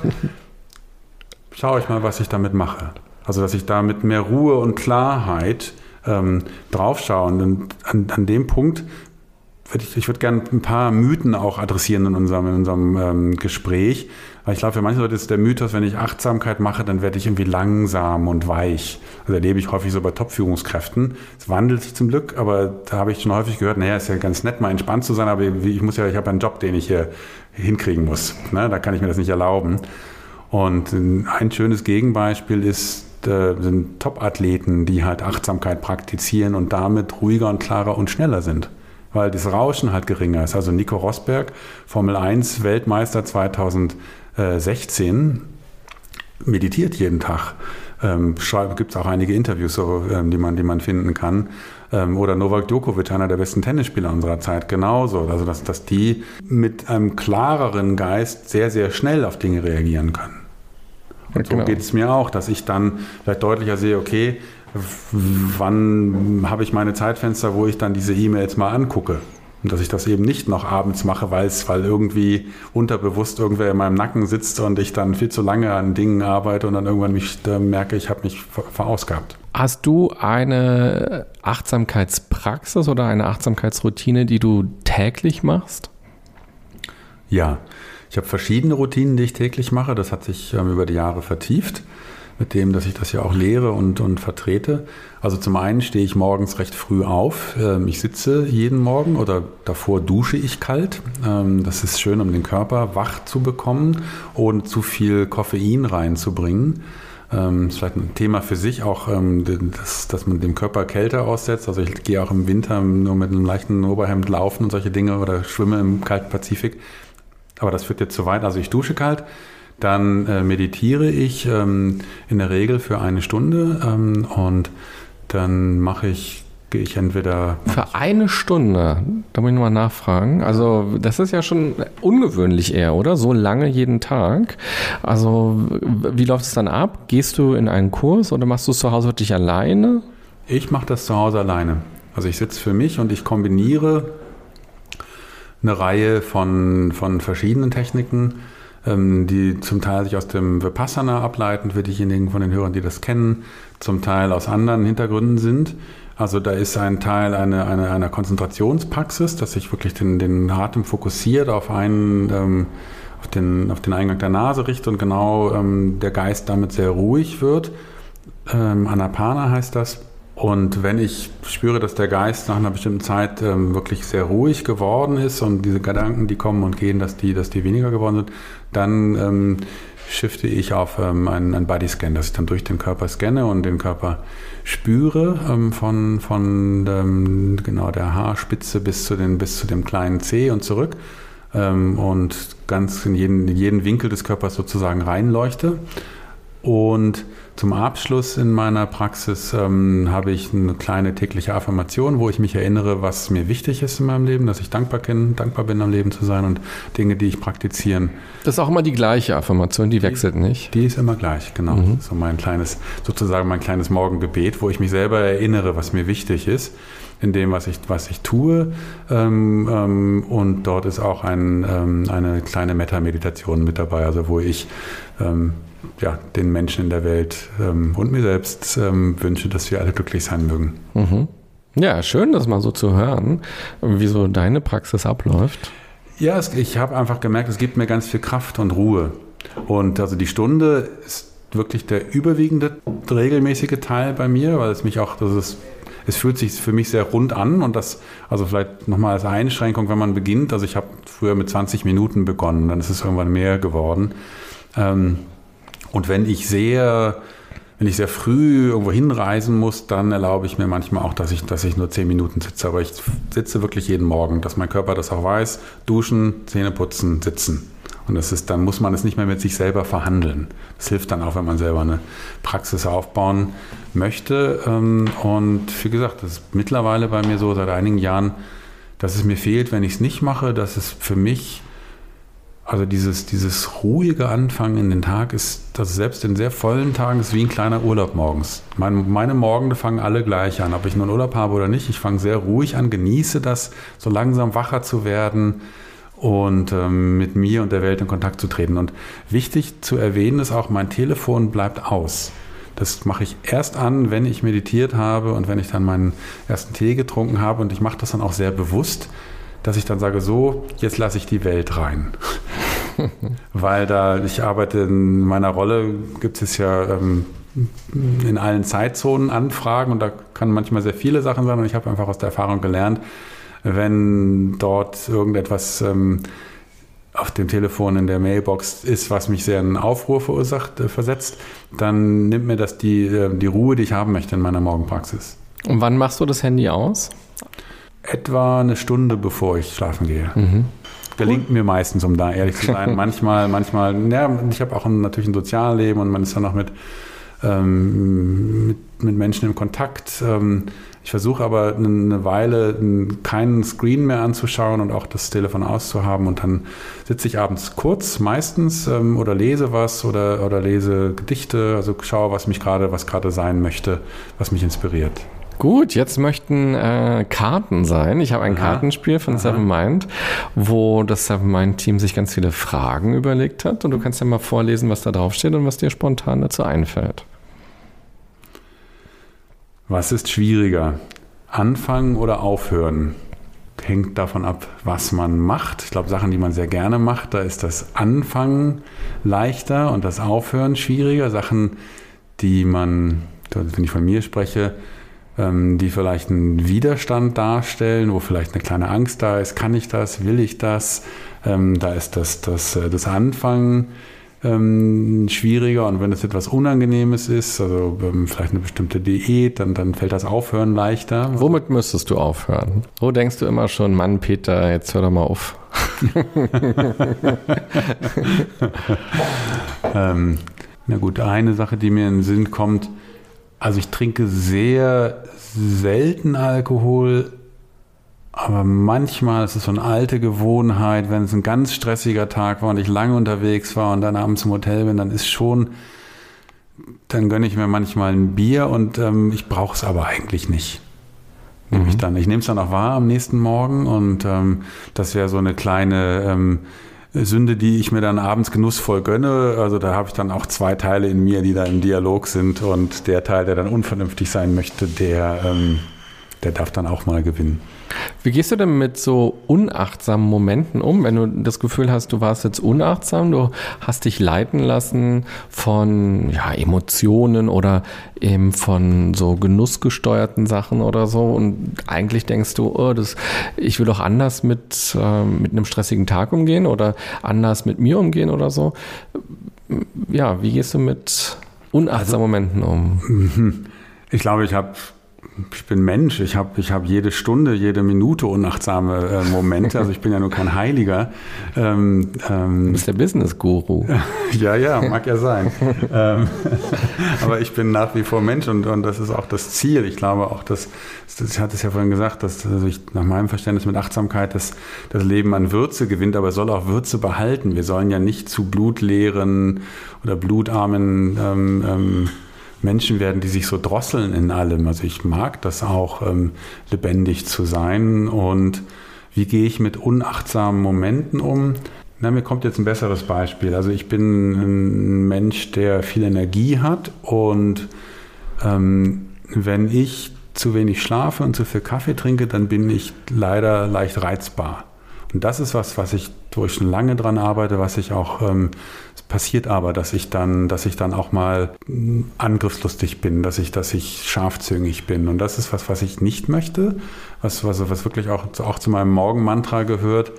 Schaue ich mal, was ich damit mache. Also, dass ich da mit mehr Ruhe und Klarheit ähm, draufschaue. Und an, an dem Punkt würde ich, ich würde gerne ein paar Mythen auch adressieren in unserem, in unserem ähm, Gespräch. Weil ich glaube, für manche Leute ist der Mythos, wenn ich Achtsamkeit mache, dann werde ich irgendwie langsam und weich. Also erlebe ich häufig so bei Top-Führungskräften. Es wandelt sich zum Glück, aber da habe ich schon häufig gehört, naja, ist ja ganz nett, mal entspannt zu sein, aber ich muss ja, ich habe einen Job, den ich hier hinkriegen muss. Ne? Da kann ich mir das nicht erlauben. Und ein schönes Gegenbeispiel ist, äh, sind Top-Athleten, die halt Achtsamkeit praktizieren und damit ruhiger und klarer und schneller sind weil das Rauschen halt geringer ist. Also Nico Rosberg, Formel 1 Weltmeister 2000 16 meditiert jeden Tag. Ähm, Gibt es auch einige Interviews, so, ähm, die, man, die man finden kann. Ähm, oder Novak Djokovic, einer der besten Tennisspieler unserer Zeit, genauso. Also, dass, dass die mit einem klareren Geist sehr, sehr schnell auf Dinge reagieren können. Und so genau. geht es mir auch, dass ich dann vielleicht deutlicher sehe, okay, wann habe ich meine Zeitfenster, wo ich dann diese E-Mails mal angucke. Und dass ich das eben nicht noch abends mache, weil es, weil irgendwie unterbewusst irgendwer in meinem Nacken sitzt und ich dann viel zu lange an Dingen arbeite und dann irgendwann mich äh, merke, ich habe mich verausgabt. Hast du eine Achtsamkeitspraxis oder eine Achtsamkeitsroutine, die du täglich machst? Ja, ich habe verschiedene Routinen, die ich täglich mache. Das hat sich ähm, über die Jahre vertieft mit dem, dass ich das ja auch lehre und, und vertrete. Also zum einen stehe ich morgens recht früh auf. Ähm, ich sitze jeden Morgen oder davor dusche ich kalt. Ähm, das ist schön, um den Körper wach zu bekommen, ohne zu viel Koffein reinzubringen. Das ähm, ist vielleicht ein Thema für sich, auch dass, dass man dem Körper Kälte aussetzt. Also ich gehe auch im Winter nur mit einem leichten Oberhemd laufen und solche Dinge oder schwimme im kalten Pazifik. Aber das führt jetzt zu weit. Also ich dusche kalt. Dann äh, meditiere ich ähm, in der Regel für eine Stunde ähm, und dann mache ich, gehe ich entweder. Für eine Stunde, da muss ich nochmal nachfragen. Also, das ist ja schon ungewöhnlich eher, oder? So lange jeden Tag. Also, wie läuft es dann ab? Gehst du in einen Kurs oder machst du es zu Hause wirklich alleine? Ich mache das zu Hause alleine. Also, ich sitze für mich und ich kombiniere eine Reihe von, von verschiedenen Techniken die zum Teil sich aus dem Vipassana ableiten, für diejenigen von den Hörern, die das kennen, zum Teil aus anderen Hintergründen sind. Also da ist ein Teil einer eine, eine Konzentrationspraxis, dass sich wirklich den, den Atem fokussiert auf einen, ähm, auf, den, auf den Eingang der Nase richtet und genau ähm, der Geist damit sehr ruhig wird. Ähm, Anapana heißt das. Und wenn ich spüre, dass der Geist nach einer bestimmten Zeit ähm, wirklich sehr ruhig geworden ist und diese Gedanken, die kommen und gehen, dass die, dass die weniger geworden sind, dann ähm, shifte ich auf ähm, einen, einen Bodyscan, dass ich dann durch den Körper scanne und den Körper spüre ähm, von, von ähm, genau der Haarspitze bis zu, den, bis zu dem kleinen C und zurück ähm, und ganz in jeden, in jeden Winkel des Körpers sozusagen reinleuchte. Und zum Abschluss in meiner Praxis ähm, habe ich eine kleine tägliche Affirmation, wo ich mich erinnere, was mir wichtig ist in meinem Leben, dass ich dankbar bin, dankbar bin am Leben zu sein und Dinge, die ich praktizieren. Das ist auch immer die gleiche Affirmation, die wechselt nicht. Die ist immer gleich, genau. Mhm. So mein kleines, sozusagen mein kleines Morgengebet, wo ich mich selber erinnere, was mir wichtig ist in dem, was ich, was ich tue. Ähm, ähm, und dort ist auch ein, ähm, eine kleine Metta-Meditation mit dabei, also wo ich ähm, ja, den Menschen in der Welt ähm, und mir selbst ähm, wünsche, dass wir alle glücklich sein mögen. Mhm. Ja, schön, das mal so zu hören, wie so deine Praxis abläuft. Ja, es, ich habe einfach gemerkt, es gibt mir ganz viel Kraft und Ruhe. Und also die Stunde ist wirklich der überwiegende regelmäßige Teil bei mir, weil es mich auch, das ist, es fühlt sich für mich sehr rund an und das, also vielleicht nochmal als Einschränkung, wenn man beginnt, also ich habe früher mit 20 Minuten begonnen, dann ist es irgendwann mehr geworden. Ähm, und wenn ich sehr, wenn ich sehr früh irgendwo hinreisen muss, dann erlaube ich mir manchmal auch, dass ich, dass ich nur zehn Minuten sitze. Aber ich sitze wirklich jeden Morgen, dass mein Körper das auch weiß. Duschen, Zähne putzen, sitzen. Und das ist, dann muss man es nicht mehr mit sich selber verhandeln. Das hilft dann auch, wenn man selber eine Praxis aufbauen möchte. Ähm, und wie gesagt, das ist mittlerweile bei mir so seit einigen Jahren, dass es mir fehlt, wenn ich es nicht mache, dass es für mich also dieses, dieses ruhige Anfangen in den Tag ist, das selbst in sehr vollen Tagen ist wie ein kleiner Urlaub morgens. Meine, meine Morgen fangen alle gleich an, ob ich nun Urlaub habe oder nicht. Ich fange sehr ruhig an, genieße das, so langsam wacher zu werden und ähm, mit mir und der Welt in Kontakt zu treten. Und wichtig zu erwähnen ist auch, mein Telefon bleibt aus. Das mache ich erst an, wenn ich meditiert habe und wenn ich dann meinen ersten Tee getrunken habe. Und ich mache das dann auch sehr bewusst, dass ich dann sage, so, jetzt lasse ich die Welt rein. Weil da, ich arbeite in meiner Rolle, gibt es ja ähm, in allen Zeitzonen Anfragen und da kann manchmal sehr viele Sachen sein und ich habe einfach aus der Erfahrung gelernt, wenn dort irgendetwas ähm, auf dem Telefon in der Mailbox ist, was mich sehr in Aufruhr verursacht, äh, versetzt, dann nimmt mir das die, äh, die Ruhe, die ich haben möchte in meiner Morgenpraxis. Und wann machst du das Handy aus? Etwa eine Stunde bevor ich schlafen gehe. Mhm gelingt mir meistens, um da ehrlich zu sein. manchmal, manchmal, ja, ich habe auch ein, natürlich ein Sozialleben und man ist dann auch mit, ähm, mit, mit, Menschen im Kontakt. Ähm, ich versuche aber eine Weile keinen Screen mehr anzuschauen und auch das Telefon auszuhaben und dann sitze ich abends kurz meistens ähm, oder lese was oder, oder lese Gedichte, also schaue, was mich gerade, was gerade sein möchte, was mich inspiriert. Gut, jetzt möchten äh, Karten sein. Ich habe ein Aha. Kartenspiel von Aha. Seven Mind, wo das Seven Mind Team sich ganz viele Fragen überlegt hat. Und du kannst ja mal vorlesen, was da draufsteht und was dir spontan dazu einfällt. Was ist schwieriger? Anfangen oder aufhören? Hängt davon ab, was man macht. Ich glaube, Sachen, die man sehr gerne macht, da ist das Anfangen leichter und das Aufhören schwieriger. Sachen, die man, wenn ich von mir spreche, die vielleicht einen Widerstand darstellen, wo vielleicht eine kleine Angst da ist, kann ich das, will ich das? Ähm, da ist das, das, äh, das Anfangen ähm, schwieriger und wenn es etwas Unangenehmes ist, also vielleicht eine bestimmte Diät, dann, dann fällt das Aufhören leichter. Womit müsstest du aufhören? Wo denkst du immer schon, Mann, Peter, jetzt hör doch mal auf? ähm, na gut, eine Sache, die mir in den Sinn kommt, also ich trinke sehr selten Alkohol, aber manchmal ist es so eine alte Gewohnheit, wenn es ein ganz stressiger Tag war und ich lange unterwegs war und dann abends im Hotel bin, dann ist schon, dann gönne ich mir manchmal ein Bier und ähm, ich brauche es aber eigentlich nicht. Nehme ich mhm. dann. Ich nehme es dann auch wahr am nächsten Morgen und ähm, das wäre so eine kleine ähm, Sünde, die ich mir dann abends genussvoll gönne. Also da habe ich dann auch zwei Teile in mir, die da im Dialog sind und der Teil, der dann unvernünftig sein möchte, der, ähm, der darf dann auch mal gewinnen. Wie gehst du denn mit so unachtsamen Momenten um, wenn du das Gefühl hast, du warst jetzt unachtsam, du hast dich leiten lassen von ja, Emotionen oder eben von so genussgesteuerten Sachen oder so und eigentlich denkst du, oh, das, ich will doch anders mit, äh, mit einem stressigen Tag umgehen oder anders mit mir umgehen oder so. Ja, wie gehst du mit unachtsamen also, Momenten um? Ich glaube, ich habe ich bin Mensch, ich habe ich hab jede Stunde, jede Minute unachtsame äh, Momente, also ich bin ja nur kein Heiliger. Ähm, ähm, du bist der Business-Guru. ja, ja, mag ja sein. ähm, aber ich bin nach wie vor Mensch und, und das ist auch das Ziel. Ich glaube auch, dass, ich hatte es ja vorhin gesagt, dass also ich, nach meinem Verständnis mit Achtsamkeit das, das Leben an Würze gewinnt, aber es soll auch Würze behalten. Wir sollen ja nicht zu blutleeren oder blutarmen ähm, ähm, Menschen werden, die sich so drosseln in allem. Also ich mag das auch, ähm, lebendig zu sein. Und wie gehe ich mit unachtsamen Momenten um? Na, mir kommt jetzt ein besseres Beispiel. Also ich bin ein Mensch, der viel Energie hat und ähm, wenn ich zu wenig schlafe und zu viel Kaffee trinke, dann bin ich leider leicht reizbar. Und das ist was, was ich, wo ich schon lange dran arbeite, was ich auch ähm, passiert aber, dass ich dann, dass ich dann auch mal angriffslustig bin, dass ich, dass ich scharfzüngig bin. Und das ist was, was ich nicht möchte, was, was, was wirklich auch, auch zu meinem Morgenmantra gehört,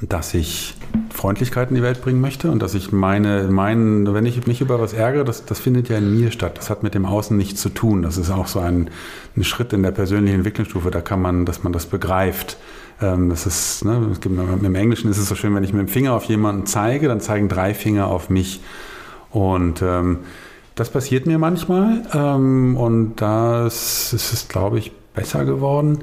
dass ich Freundlichkeit in die Welt bringen möchte und dass ich meine, meinen, wenn ich mich über was ärgere, das, das findet ja in mir statt. Das hat mit dem Außen nichts zu tun. Das ist auch so ein, ein Schritt in der persönlichen Entwicklungsstufe, da kann man, dass man das begreift. Ähm, das ist, ne, im Englischen ist es so schön, wenn ich mit dem Finger auf jemanden zeige, dann zeigen drei Finger auf mich. Und ähm, das passiert mir manchmal. Ähm, und das ist es, glaube ich, besser geworden.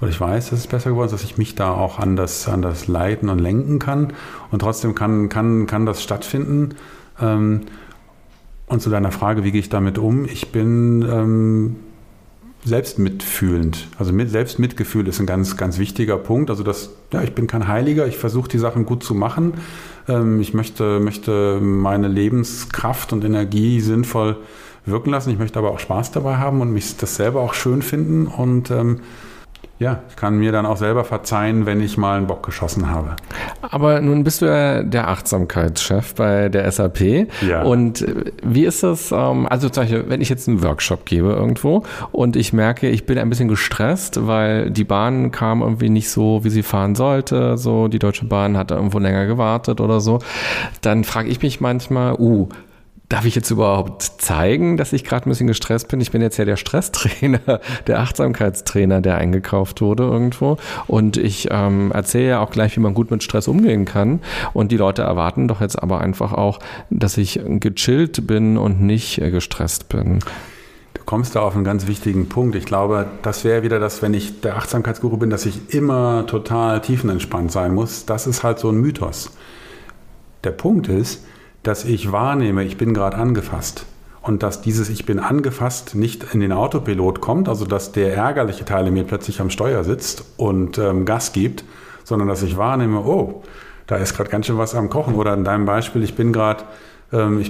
Oder ich weiß, dass es besser geworden ist, dass ich mich da auch anders, anders leiten und lenken kann. Und trotzdem kann, kann, kann das stattfinden. Ähm, und zu deiner Frage, wie gehe ich damit um? Ich bin ähm, selbst mitfühlend. Also mit, Selbstmitgefühl ist ein ganz, ganz wichtiger Punkt. Also das, ja, ich bin kein Heiliger, ich versuche die Sachen gut zu machen. Ähm, ich möchte, möchte meine Lebenskraft und Energie sinnvoll wirken lassen. Ich möchte aber auch Spaß dabei haben und mich das selber auch schön finden und ähm, ja, ich kann mir dann auch selber verzeihen, wenn ich mal einen Bock geschossen habe. Aber nun bist du ja der Achtsamkeitschef bei der SAP. Ja. Und äh, wie ist das, ähm, also zum Beispiel, wenn ich jetzt einen Workshop gebe irgendwo und ich merke, ich bin ein bisschen gestresst, weil die Bahn kam irgendwie nicht so, wie sie fahren sollte, so die Deutsche Bahn hat irgendwo länger gewartet oder so, dann frage ich mich manchmal, uh, Darf ich jetzt überhaupt zeigen, dass ich gerade ein bisschen gestresst bin? Ich bin jetzt ja der Stresstrainer, der Achtsamkeitstrainer, der eingekauft wurde irgendwo. Und ich ähm, erzähle ja auch gleich, wie man gut mit Stress umgehen kann. Und die Leute erwarten doch jetzt aber einfach auch, dass ich gechillt bin und nicht äh, gestresst bin. Du kommst da auf einen ganz wichtigen Punkt. Ich glaube, das wäre wieder das, wenn ich der Achtsamkeitsguru bin, dass ich immer total tiefenentspannt sein muss. Das ist halt so ein Mythos. Der Punkt ist, dass ich wahrnehme, ich bin gerade angefasst. Und dass dieses Ich bin angefasst nicht in den Autopilot kommt, also dass der ärgerliche Teil in mir plötzlich am Steuer sitzt und ähm, Gas gibt, sondern dass ich wahrnehme, oh, da ist gerade ganz schön was am Kochen. Oder in deinem Beispiel, ich bin gerade ähm,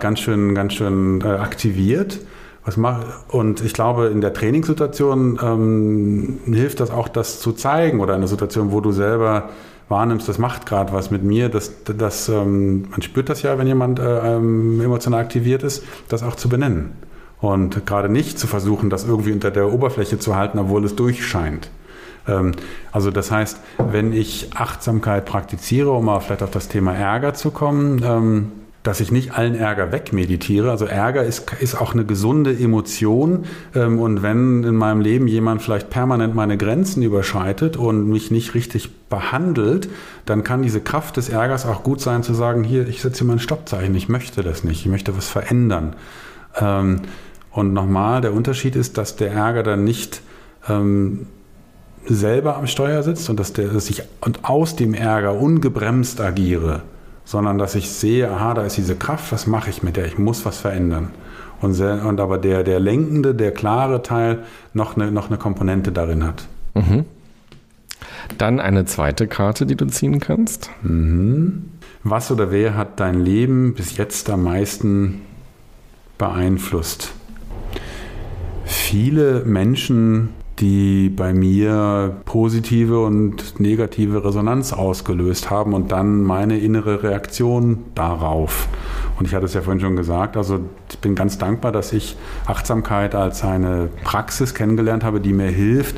ganz schön, ganz schön äh, aktiviert. Was mach, und ich glaube, in der Trainingssituation ähm, hilft das auch, das zu zeigen oder in einer Situation, wo du selber wahrnimmst, das macht gerade was mit mir, das, das, ähm, man spürt das ja, wenn jemand äh, ähm, emotional aktiviert ist, das auch zu benennen. Und gerade nicht zu versuchen, das irgendwie unter der Oberfläche zu halten, obwohl es durchscheint. Ähm, also das heißt, wenn ich Achtsamkeit praktiziere, um mal vielleicht auf das Thema Ärger zu kommen, ähm, dass ich nicht allen Ärger wegmeditiere. Also Ärger ist, ist auch eine gesunde Emotion. Ähm, und wenn in meinem Leben jemand vielleicht permanent meine Grenzen überschreitet und mich nicht richtig behandelt, dann kann diese Kraft des Ärgers auch gut sein zu sagen, hier, ich setze hier mal ein Stoppzeichen, ich möchte das nicht, ich möchte was verändern. Ähm, und nochmal, der Unterschied ist, dass der Ärger dann nicht ähm, selber am Steuer sitzt und dass, der, dass ich und aus dem Ärger ungebremst agiere sondern dass ich sehe, aha, da ist diese Kraft, was mache ich mit der? Ich muss was verändern. Und, sehr, und aber der, der lenkende, der klare Teil noch eine, noch eine Komponente darin hat. Mhm. Dann eine zweite Karte, die du ziehen kannst. Mhm. Was oder wer hat dein Leben bis jetzt am meisten beeinflusst? Viele Menschen die bei mir positive und negative Resonanz ausgelöst haben und dann meine innere Reaktion darauf. Und ich hatte es ja vorhin schon gesagt, also ich bin ganz dankbar, dass ich Achtsamkeit als eine Praxis kennengelernt habe, die mir hilft,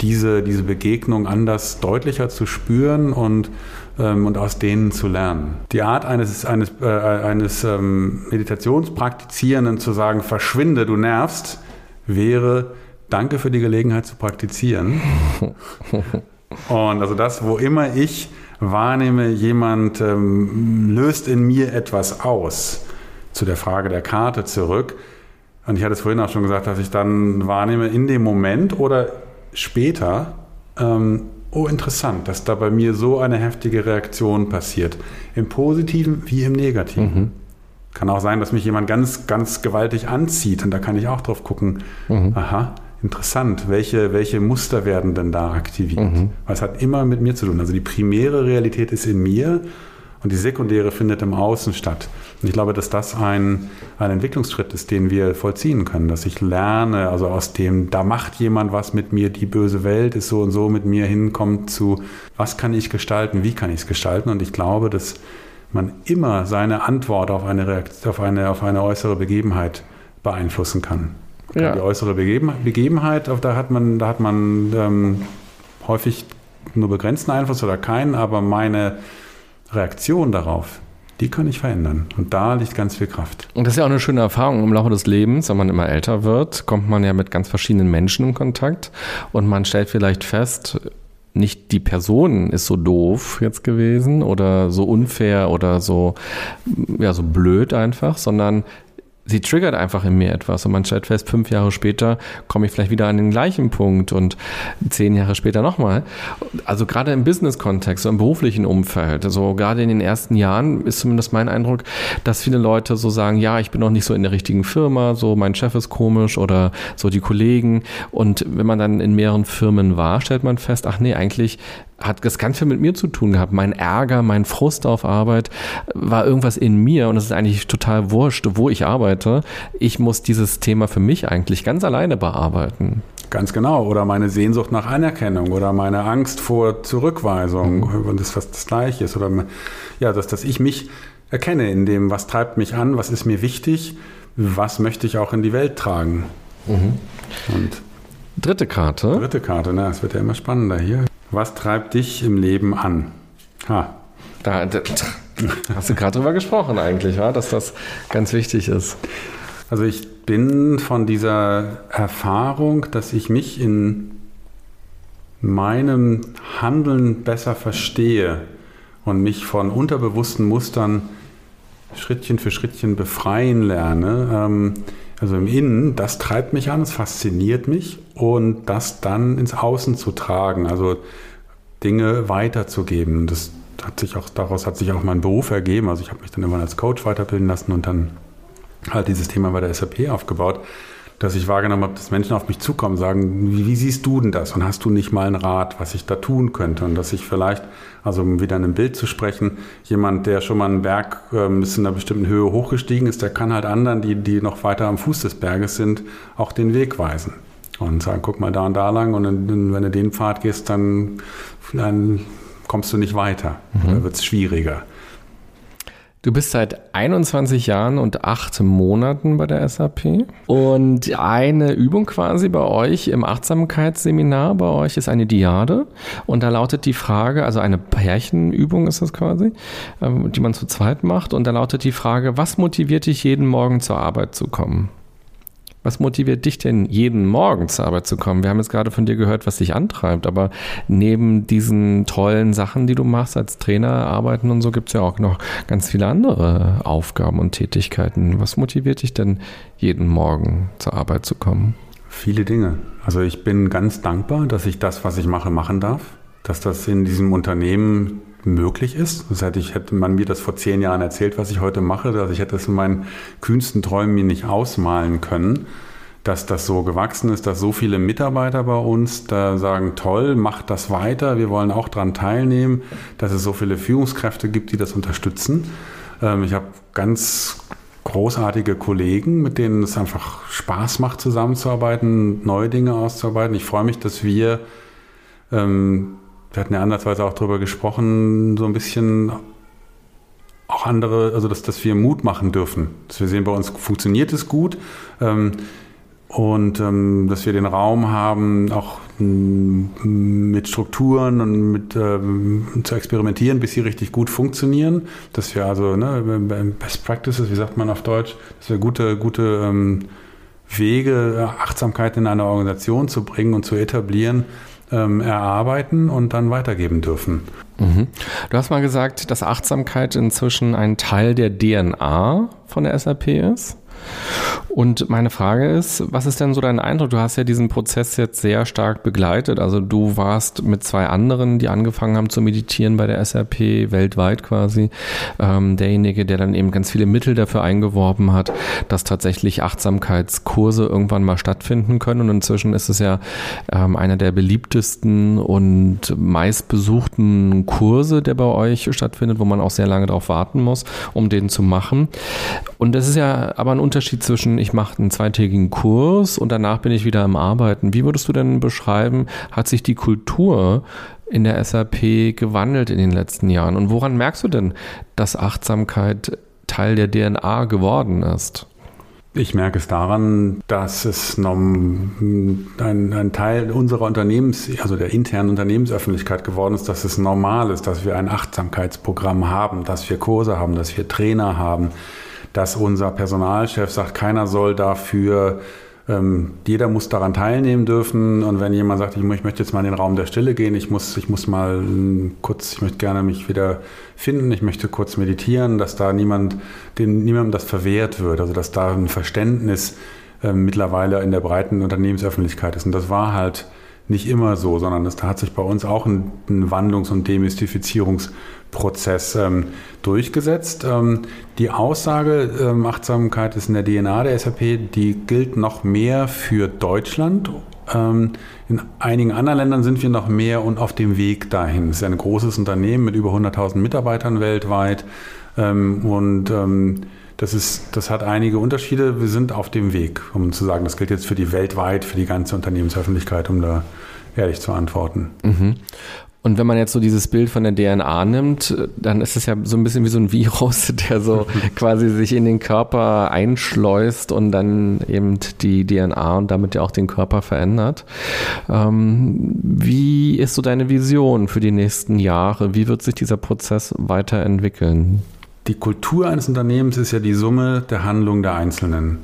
diese, diese Begegnung anders deutlicher zu spüren und, ähm, und aus denen zu lernen. Die Art eines, eines, äh, eines ähm, Meditationspraktizierenden zu sagen, verschwinde, du nervst, wäre danke für die Gelegenheit zu praktizieren. Und also das, wo immer ich wahrnehme, jemand ähm, löst in mir etwas aus, zu der Frage der Karte zurück. Und ich hatte es vorhin auch schon gesagt, dass ich dann wahrnehme, in dem Moment oder später, ähm, oh interessant, dass da bei mir so eine heftige Reaktion passiert. Im positiven wie im negativen. Mhm. Kann auch sein, dass mich jemand ganz, ganz gewaltig anzieht und da kann ich auch drauf gucken, mhm. aha, interessant, welche, welche Muster werden denn da aktiviert? Mhm. Weil es hat immer mit mir zu tun. Also die primäre Realität ist in mir und die sekundäre findet im Außen statt. Und ich glaube, dass das ein, ein Entwicklungsschritt ist, den wir vollziehen können, dass ich lerne, also aus dem, da macht jemand was mit mir, die böse Welt ist so und so mit mir hinkommt zu, was kann ich gestalten, wie kann ich es gestalten? Und ich glaube, dass man immer seine Antwort auf eine, Reaktion, auf eine, auf eine äußere Begebenheit beeinflussen kann. Ja. Die äußere Begebenheit, da hat man, da hat man ähm, häufig nur begrenzten Einfluss oder keinen, aber meine Reaktion darauf, die kann ich verändern. Und da liegt ganz viel Kraft. Und das ist ja auch eine schöne Erfahrung im Laufe des Lebens, wenn man immer älter wird, kommt man ja mit ganz verschiedenen Menschen in Kontakt und man stellt vielleicht fest, nicht die Person ist so doof jetzt gewesen oder so unfair oder so, ja, so blöd einfach, sondern sie triggert einfach in mir etwas und man stellt fest, fünf Jahre später komme ich vielleicht wieder an den gleichen Punkt und zehn Jahre später nochmal. Also gerade im Business-Kontext, so im beruflichen Umfeld, also gerade in den ersten Jahren ist zumindest mein Eindruck, dass viele Leute so sagen, ja, ich bin noch nicht so in der richtigen Firma, so mein Chef ist komisch oder so die Kollegen und wenn man dann in mehreren Firmen war, stellt man fest, ach nee, eigentlich hat das ganz viel mit mir zu tun gehabt. Mein Ärger, mein Frust auf Arbeit war irgendwas in mir und es ist eigentlich total wurscht, wo ich arbeite. Ich muss dieses Thema für mich eigentlich ganz alleine bearbeiten. Ganz genau. Oder meine Sehnsucht nach Anerkennung oder meine Angst vor Zurückweisung, mhm. das fast das Gleiche ist. Oder ja, dass, dass ich mich erkenne in dem, was treibt mich an, was ist mir wichtig, was möchte ich auch in die Welt tragen. Mhm. Und Dritte Karte. Dritte Karte, na, es wird ja immer spannender hier. Was treibt dich im Leben an? Ha. Da, da hast du gerade drüber gesprochen eigentlich, ja, dass das ganz wichtig ist. Also ich bin von dieser Erfahrung, dass ich mich in meinem Handeln besser verstehe und mich von unterbewussten Mustern Schrittchen für Schrittchen befreien lerne. Ähm, also im Innen, das treibt mich an, es fasziniert mich und das dann ins Außen zu tragen, also Dinge weiterzugeben. Das hat sich auch, daraus hat sich auch mein Beruf ergeben. Also ich habe mich dann immer als Coach weiterbilden lassen und dann halt dieses Thema bei der SAP aufgebaut, dass ich wahrgenommen habe, dass Menschen auf mich zukommen und sagen, wie, wie, siehst du denn das? Und hast du nicht mal einen Rat, was ich da tun könnte? Und dass ich vielleicht, also um wieder in einem Bild zu sprechen, jemand, der schon mal einen Berg ähm, bis in einer bestimmten Höhe hochgestiegen ist, der kann halt anderen, die, die noch weiter am Fuß des Berges sind, auch den Weg weisen. Und sagen, guck mal da und da lang und wenn du den Pfad gehst, dann, dann kommst du nicht weiter. Mhm. Da wird es schwieriger. Du bist seit 21 Jahren und acht Monaten bei der SAP. Und eine Übung quasi bei euch im Achtsamkeitsseminar bei euch ist eine Diade. Und da lautet die Frage, also eine Pärchenübung ist das quasi, ähm, die man zu zweit macht. Und da lautet die Frage, was motiviert dich jeden Morgen zur Arbeit zu kommen? Was motiviert dich denn, jeden Morgen zur Arbeit zu kommen? Wir haben jetzt gerade von dir gehört, was dich antreibt, aber neben diesen tollen Sachen, die du machst als Trainer, arbeiten und so, gibt es ja auch noch ganz viele andere Aufgaben und Tätigkeiten. Was motiviert dich denn, jeden Morgen zur Arbeit zu kommen? Viele Dinge. Also ich bin ganz dankbar, dass ich das, was ich mache, machen darf. Dass das in diesem Unternehmen möglich ist. Das heißt, ich hätte man mir das vor zehn Jahren erzählt, was ich heute mache, dass ich hätte das in meinen kühnsten Träumen mir nicht ausmalen können, dass das so gewachsen ist, dass so viele Mitarbeiter bei uns da sagen, toll, macht das weiter, wir wollen auch daran teilnehmen, dass es so viele Führungskräfte gibt, die das unterstützen. Ähm, ich habe ganz großartige Kollegen, mit denen es einfach Spaß macht, zusammenzuarbeiten, neue Dinge auszuarbeiten. Ich freue mich, dass wir ähm, wir hatten ja andersweise auch darüber gesprochen, so ein bisschen auch andere, also dass, dass wir Mut machen dürfen. Dass wir sehen, bei uns funktioniert es gut ähm, und ähm, dass wir den Raum haben, auch ähm, mit Strukturen und mit ähm, zu experimentieren, bis sie richtig gut funktionieren. Dass wir also ne, Best Practices, wie sagt man auf Deutsch, dass wir gute, gute ähm, Wege, Achtsamkeit in eine Organisation zu bringen und zu etablieren, ähm, erarbeiten und dann weitergeben dürfen. Mhm. Du hast mal gesagt, dass Achtsamkeit inzwischen ein Teil der DNA von der SAP ist. Und meine Frage ist, was ist denn so dein Eindruck? Du hast ja diesen Prozess jetzt sehr stark begleitet. Also du warst mit zwei anderen, die angefangen haben zu meditieren bei der SAP, weltweit quasi, ähm, derjenige, der dann eben ganz viele Mittel dafür eingeworben hat, dass tatsächlich Achtsamkeitskurse irgendwann mal stattfinden können. Und inzwischen ist es ja ähm, einer der beliebtesten und meistbesuchten Kurse, der bei euch stattfindet, wo man auch sehr lange darauf warten muss, um den zu machen. Und das ist ja aber ein Unterschied zwischen, ich mache einen zweitägigen Kurs und danach bin ich wieder am Arbeiten. Wie würdest du denn beschreiben, hat sich die Kultur in der SAP gewandelt in den letzten Jahren? Und woran merkst du denn, dass Achtsamkeit Teil der DNA geworden ist? Ich merke es daran, dass es ein, ein, Teil unserer Unternehmens, also der internen Unternehmensöffentlichkeit geworden ist, dass es normal ist, dass wir ein Achtsamkeitsprogramm haben, dass wir Kurse haben, dass wir Trainer haben, dass unser Personalchef sagt, keiner soll dafür ähm, jeder muss daran teilnehmen dürfen und wenn jemand sagt, ich, möchte jetzt mal in den Raum der Stille gehen, ich muss, ich muss mal kurz, ich möchte gerne mich wieder finden, ich möchte kurz meditieren, dass da niemand, dem, niemandem das verwehrt wird, also dass da ein Verständnis äh, mittlerweile in der breiten Unternehmensöffentlichkeit ist. Und das war halt nicht immer so, sondern das, da hat sich bei uns auch ein, ein Wandlungs- und Demystifizierungsprozess ähm, durchgesetzt. Ähm, die Aussage, ähm, Achtsamkeit ist in der DNA der SAP, die gilt noch mehr für Deutschland. Ähm, in einigen anderen Ländern sind wir noch mehr und auf dem Weg dahin. Es ist ein großes Unternehmen mit über 100.000 Mitarbeitern weltweit ähm, und ähm, das, ist, das hat einige Unterschiede. Wir sind auf dem Weg, um zu sagen, das gilt jetzt für die weltweit, für die ganze Unternehmensöffentlichkeit, um da ehrlich zu antworten. Mhm. Und wenn man jetzt so dieses Bild von der DNA nimmt, dann ist es ja so ein bisschen wie so ein Virus, der so quasi sich in den Körper einschleust und dann eben die DNA und damit ja auch den Körper verändert. Ähm, wie ist so deine Vision für die nächsten Jahre? Wie wird sich dieser Prozess weiterentwickeln? Die Kultur eines Unternehmens ist ja die Summe der Handlungen der Einzelnen.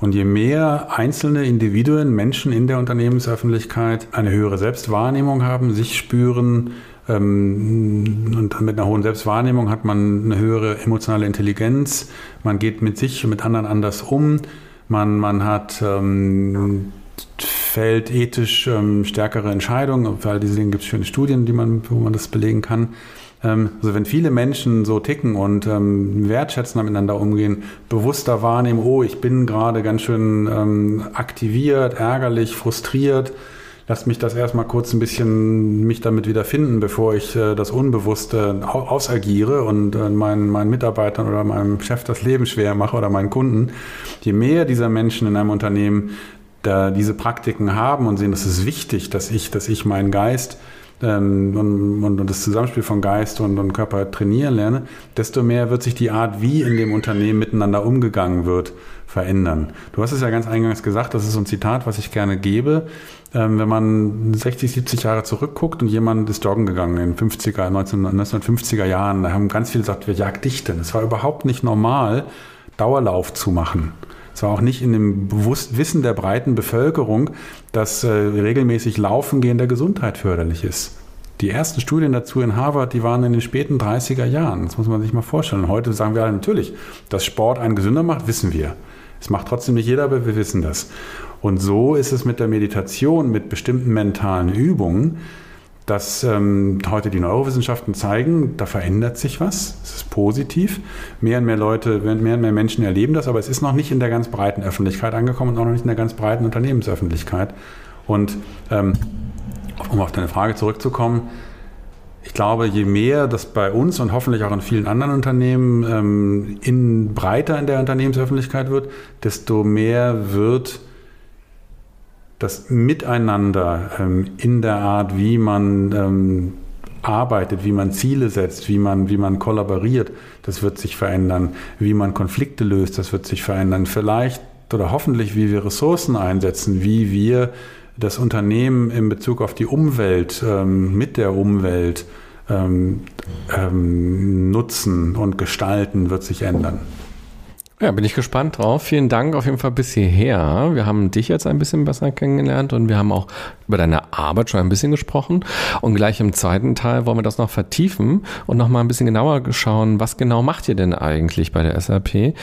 Und je mehr einzelne Individuen, Menschen in der Unternehmensöffentlichkeit eine höhere Selbstwahrnehmung haben, sich spüren, ähm, und mit einer hohen Selbstwahrnehmung hat man eine höhere emotionale Intelligenz, man geht mit sich und mit anderen anders um, man, man hat ähm, fällt ethisch ähm, stärkere Entscheidungen. Für all diese Dinge gibt es schöne Studien, die man, wo man das belegen kann. Ähm, also wenn viele Menschen so ticken und ähm, wertschätzender miteinander umgehen, bewusster wahrnehmen, oh, ich bin gerade ganz schön ähm, aktiviert, ärgerlich, frustriert, lass mich das erstmal kurz ein bisschen mich damit wieder finden, bevor ich äh, das Unbewusste ausagiere und äh, meinen, meinen Mitarbeitern oder meinem Chef das Leben schwer mache oder meinen Kunden. Je mehr dieser Menschen in einem Unternehmen da diese Praktiken haben und sehen, das ist wichtig, dass ich, dass ich meinen Geist ähm, und, und, und, das Zusammenspiel von Geist und, und Körper trainieren lerne, desto mehr wird sich die Art, wie in dem Unternehmen miteinander umgegangen wird, verändern. Du hast es ja ganz eingangs gesagt, das ist so ein Zitat, was ich gerne gebe. Ähm, wenn man 60, 70 Jahre zurückguckt und jemand ist joggen gegangen in den 50er, 19, 1950er Jahren, da haben ganz viele gesagt, wer jagt dich denn? Es war überhaupt nicht normal, Dauerlauf zu machen. Es war auch nicht in dem Bewusstwissen der breiten Bevölkerung, dass äh, regelmäßig Laufen gehen der Gesundheit förderlich ist. Die ersten Studien dazu in Harvard, die waren in den späten 30er Jahren. Das muss man sich mal vorstellen. Heute sagen wir alle natürlich, dass Sport einen gesünder macht, wissen wir. Es macht trotzdem nicht jeder, aber wir wissen das. Und so ist es mit der Meditation, mit bestimmten mentalen Übungen, dass ähm, heute die Neurowissenschaften zeigen, da verändert sich was. Es ist positiv. Mehr und mehr Leute, mehr und mehr Menschen erleben das, aber es ist noch nicht in der ganz breiten Öffentlichkeit angekommen und auch noch nicht in der ganz breiten Unternehmensöffentlichkeit. Und ähm, um auf deine Frage zurückzukommen, ich glaube, je mehr das bei uns und hoffentlich auch in vielen anderen Unternehmen ähm, in breiter in der Unternehmensöffentlichkeit wird, desto mehr wird das Miteinander ähm, in der Art, wie man ähm, arbeitet, wie man Ziele setzt, wie man, wie man kollaboriert, das wird sich verändern. Wie man Konflikte löst, das wird sich verändern. Vielleicht oder hoffentlich, wie wir Ressourcen einsetzen, wie wir das Unternehmen in Bezug auf die Umwelt, ähm, mit der Umwelt ähm, ähm, nutzen und gestalten, wird sich ändern. Ja, bin ich gespannt drauf. Vielen Dank auf jeden Fall bis hierher. Wir haben dich jetzt ein bisschen besser kennengelernt und wir haben auch über deine Arbeit schon ein bisschen gesprochen. Und gleich im zweiten Teil wollen wir das noch vertiefen und noch mal ein bisschen genauer schauen, was genau macht ihr denn eigentlich bei der SAP,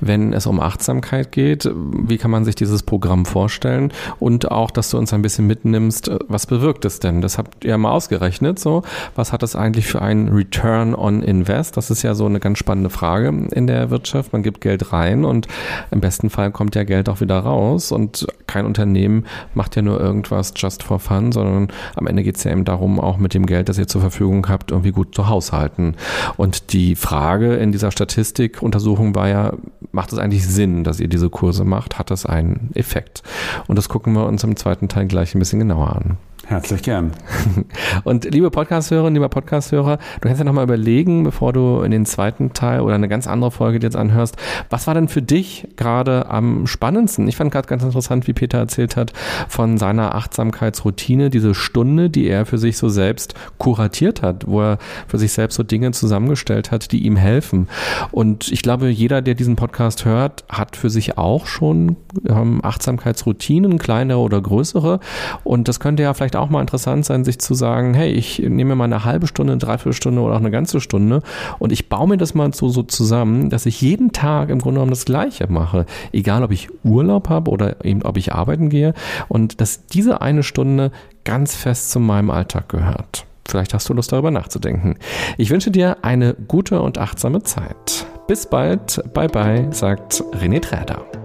wenn es um Achtsamkeit geht? Wie kann man sich dieses Programm vorstellen? Und auch, dass du uns ein bisschen mitnimmst, was bewirkt es denn? Das habt ihr mal ausgerechnet, so. Was hat das eigentlich für einen Return on Invest? Das ist ja so eine ganz spannende Frage in der Wirtschaft. Man gibt Geld rein und im besten Fall kommt ja Geld auch wieder raus und kein Unternehmen macht ja nur irgendwas just for fun, sondern am Ende geht es ja eben darum, auch mit dem Geld, das ihr zur Verfügung habt, irgendwie gut zu haushalten. Und die Frage in dieser Statistikuntersuchung war ja, macht es eigentlich Sinn, dass ihr diese Kurse macht? Hat das einen Effekt? Und das gucken wir uns im zweiten Teil gleich ein bisschen genauer an. Herzlich gern. Und liebe Podcast-Hörerinnen, lieber Podcast-Hörer, du kannst ja nochmal überlegen, bevor du in den zweiten Teil oder eine ganz andere Folge jetzt anhörst, was war denn für dich gerade am spannendsten? Ich fand gerade ganz interessant, wie Peter erzählt hat von seiner Achtsamkeitsroutine, diese Stunde, die er für sich so selbst kuratiert hat, wo er für sich selbst so Dinge zusammengestellt hat, die ihm helfen. Und ich glaube, jeder, der diesen Podcast hört, hat für sich auch schon ähm, Achtsamkeitsroutinen, kleinere oder größere. Und das könnte ja vielleicht auch mal interessant sein, sich zu sagen, hey, ich nehme mal eine halbe Stunde, eine Dreiviertelstunde oder auch eine ganze Stunde und ich baue mir das mal so, so zusammen, dass ich jeden Tag im Grunde genommen das Gleiche mache. Egal, ob ich Urlaub habe oder eben, ob ich arbeiten gehe und dass diese eine Stunde ganz fest zu meinem Alltag gehört. Vielleicht hast du Lust darüber nachzudenken. Ich wünsche dir eine gute und achtsame Zeit. Bis bald. Bye bye, sagt René Träder.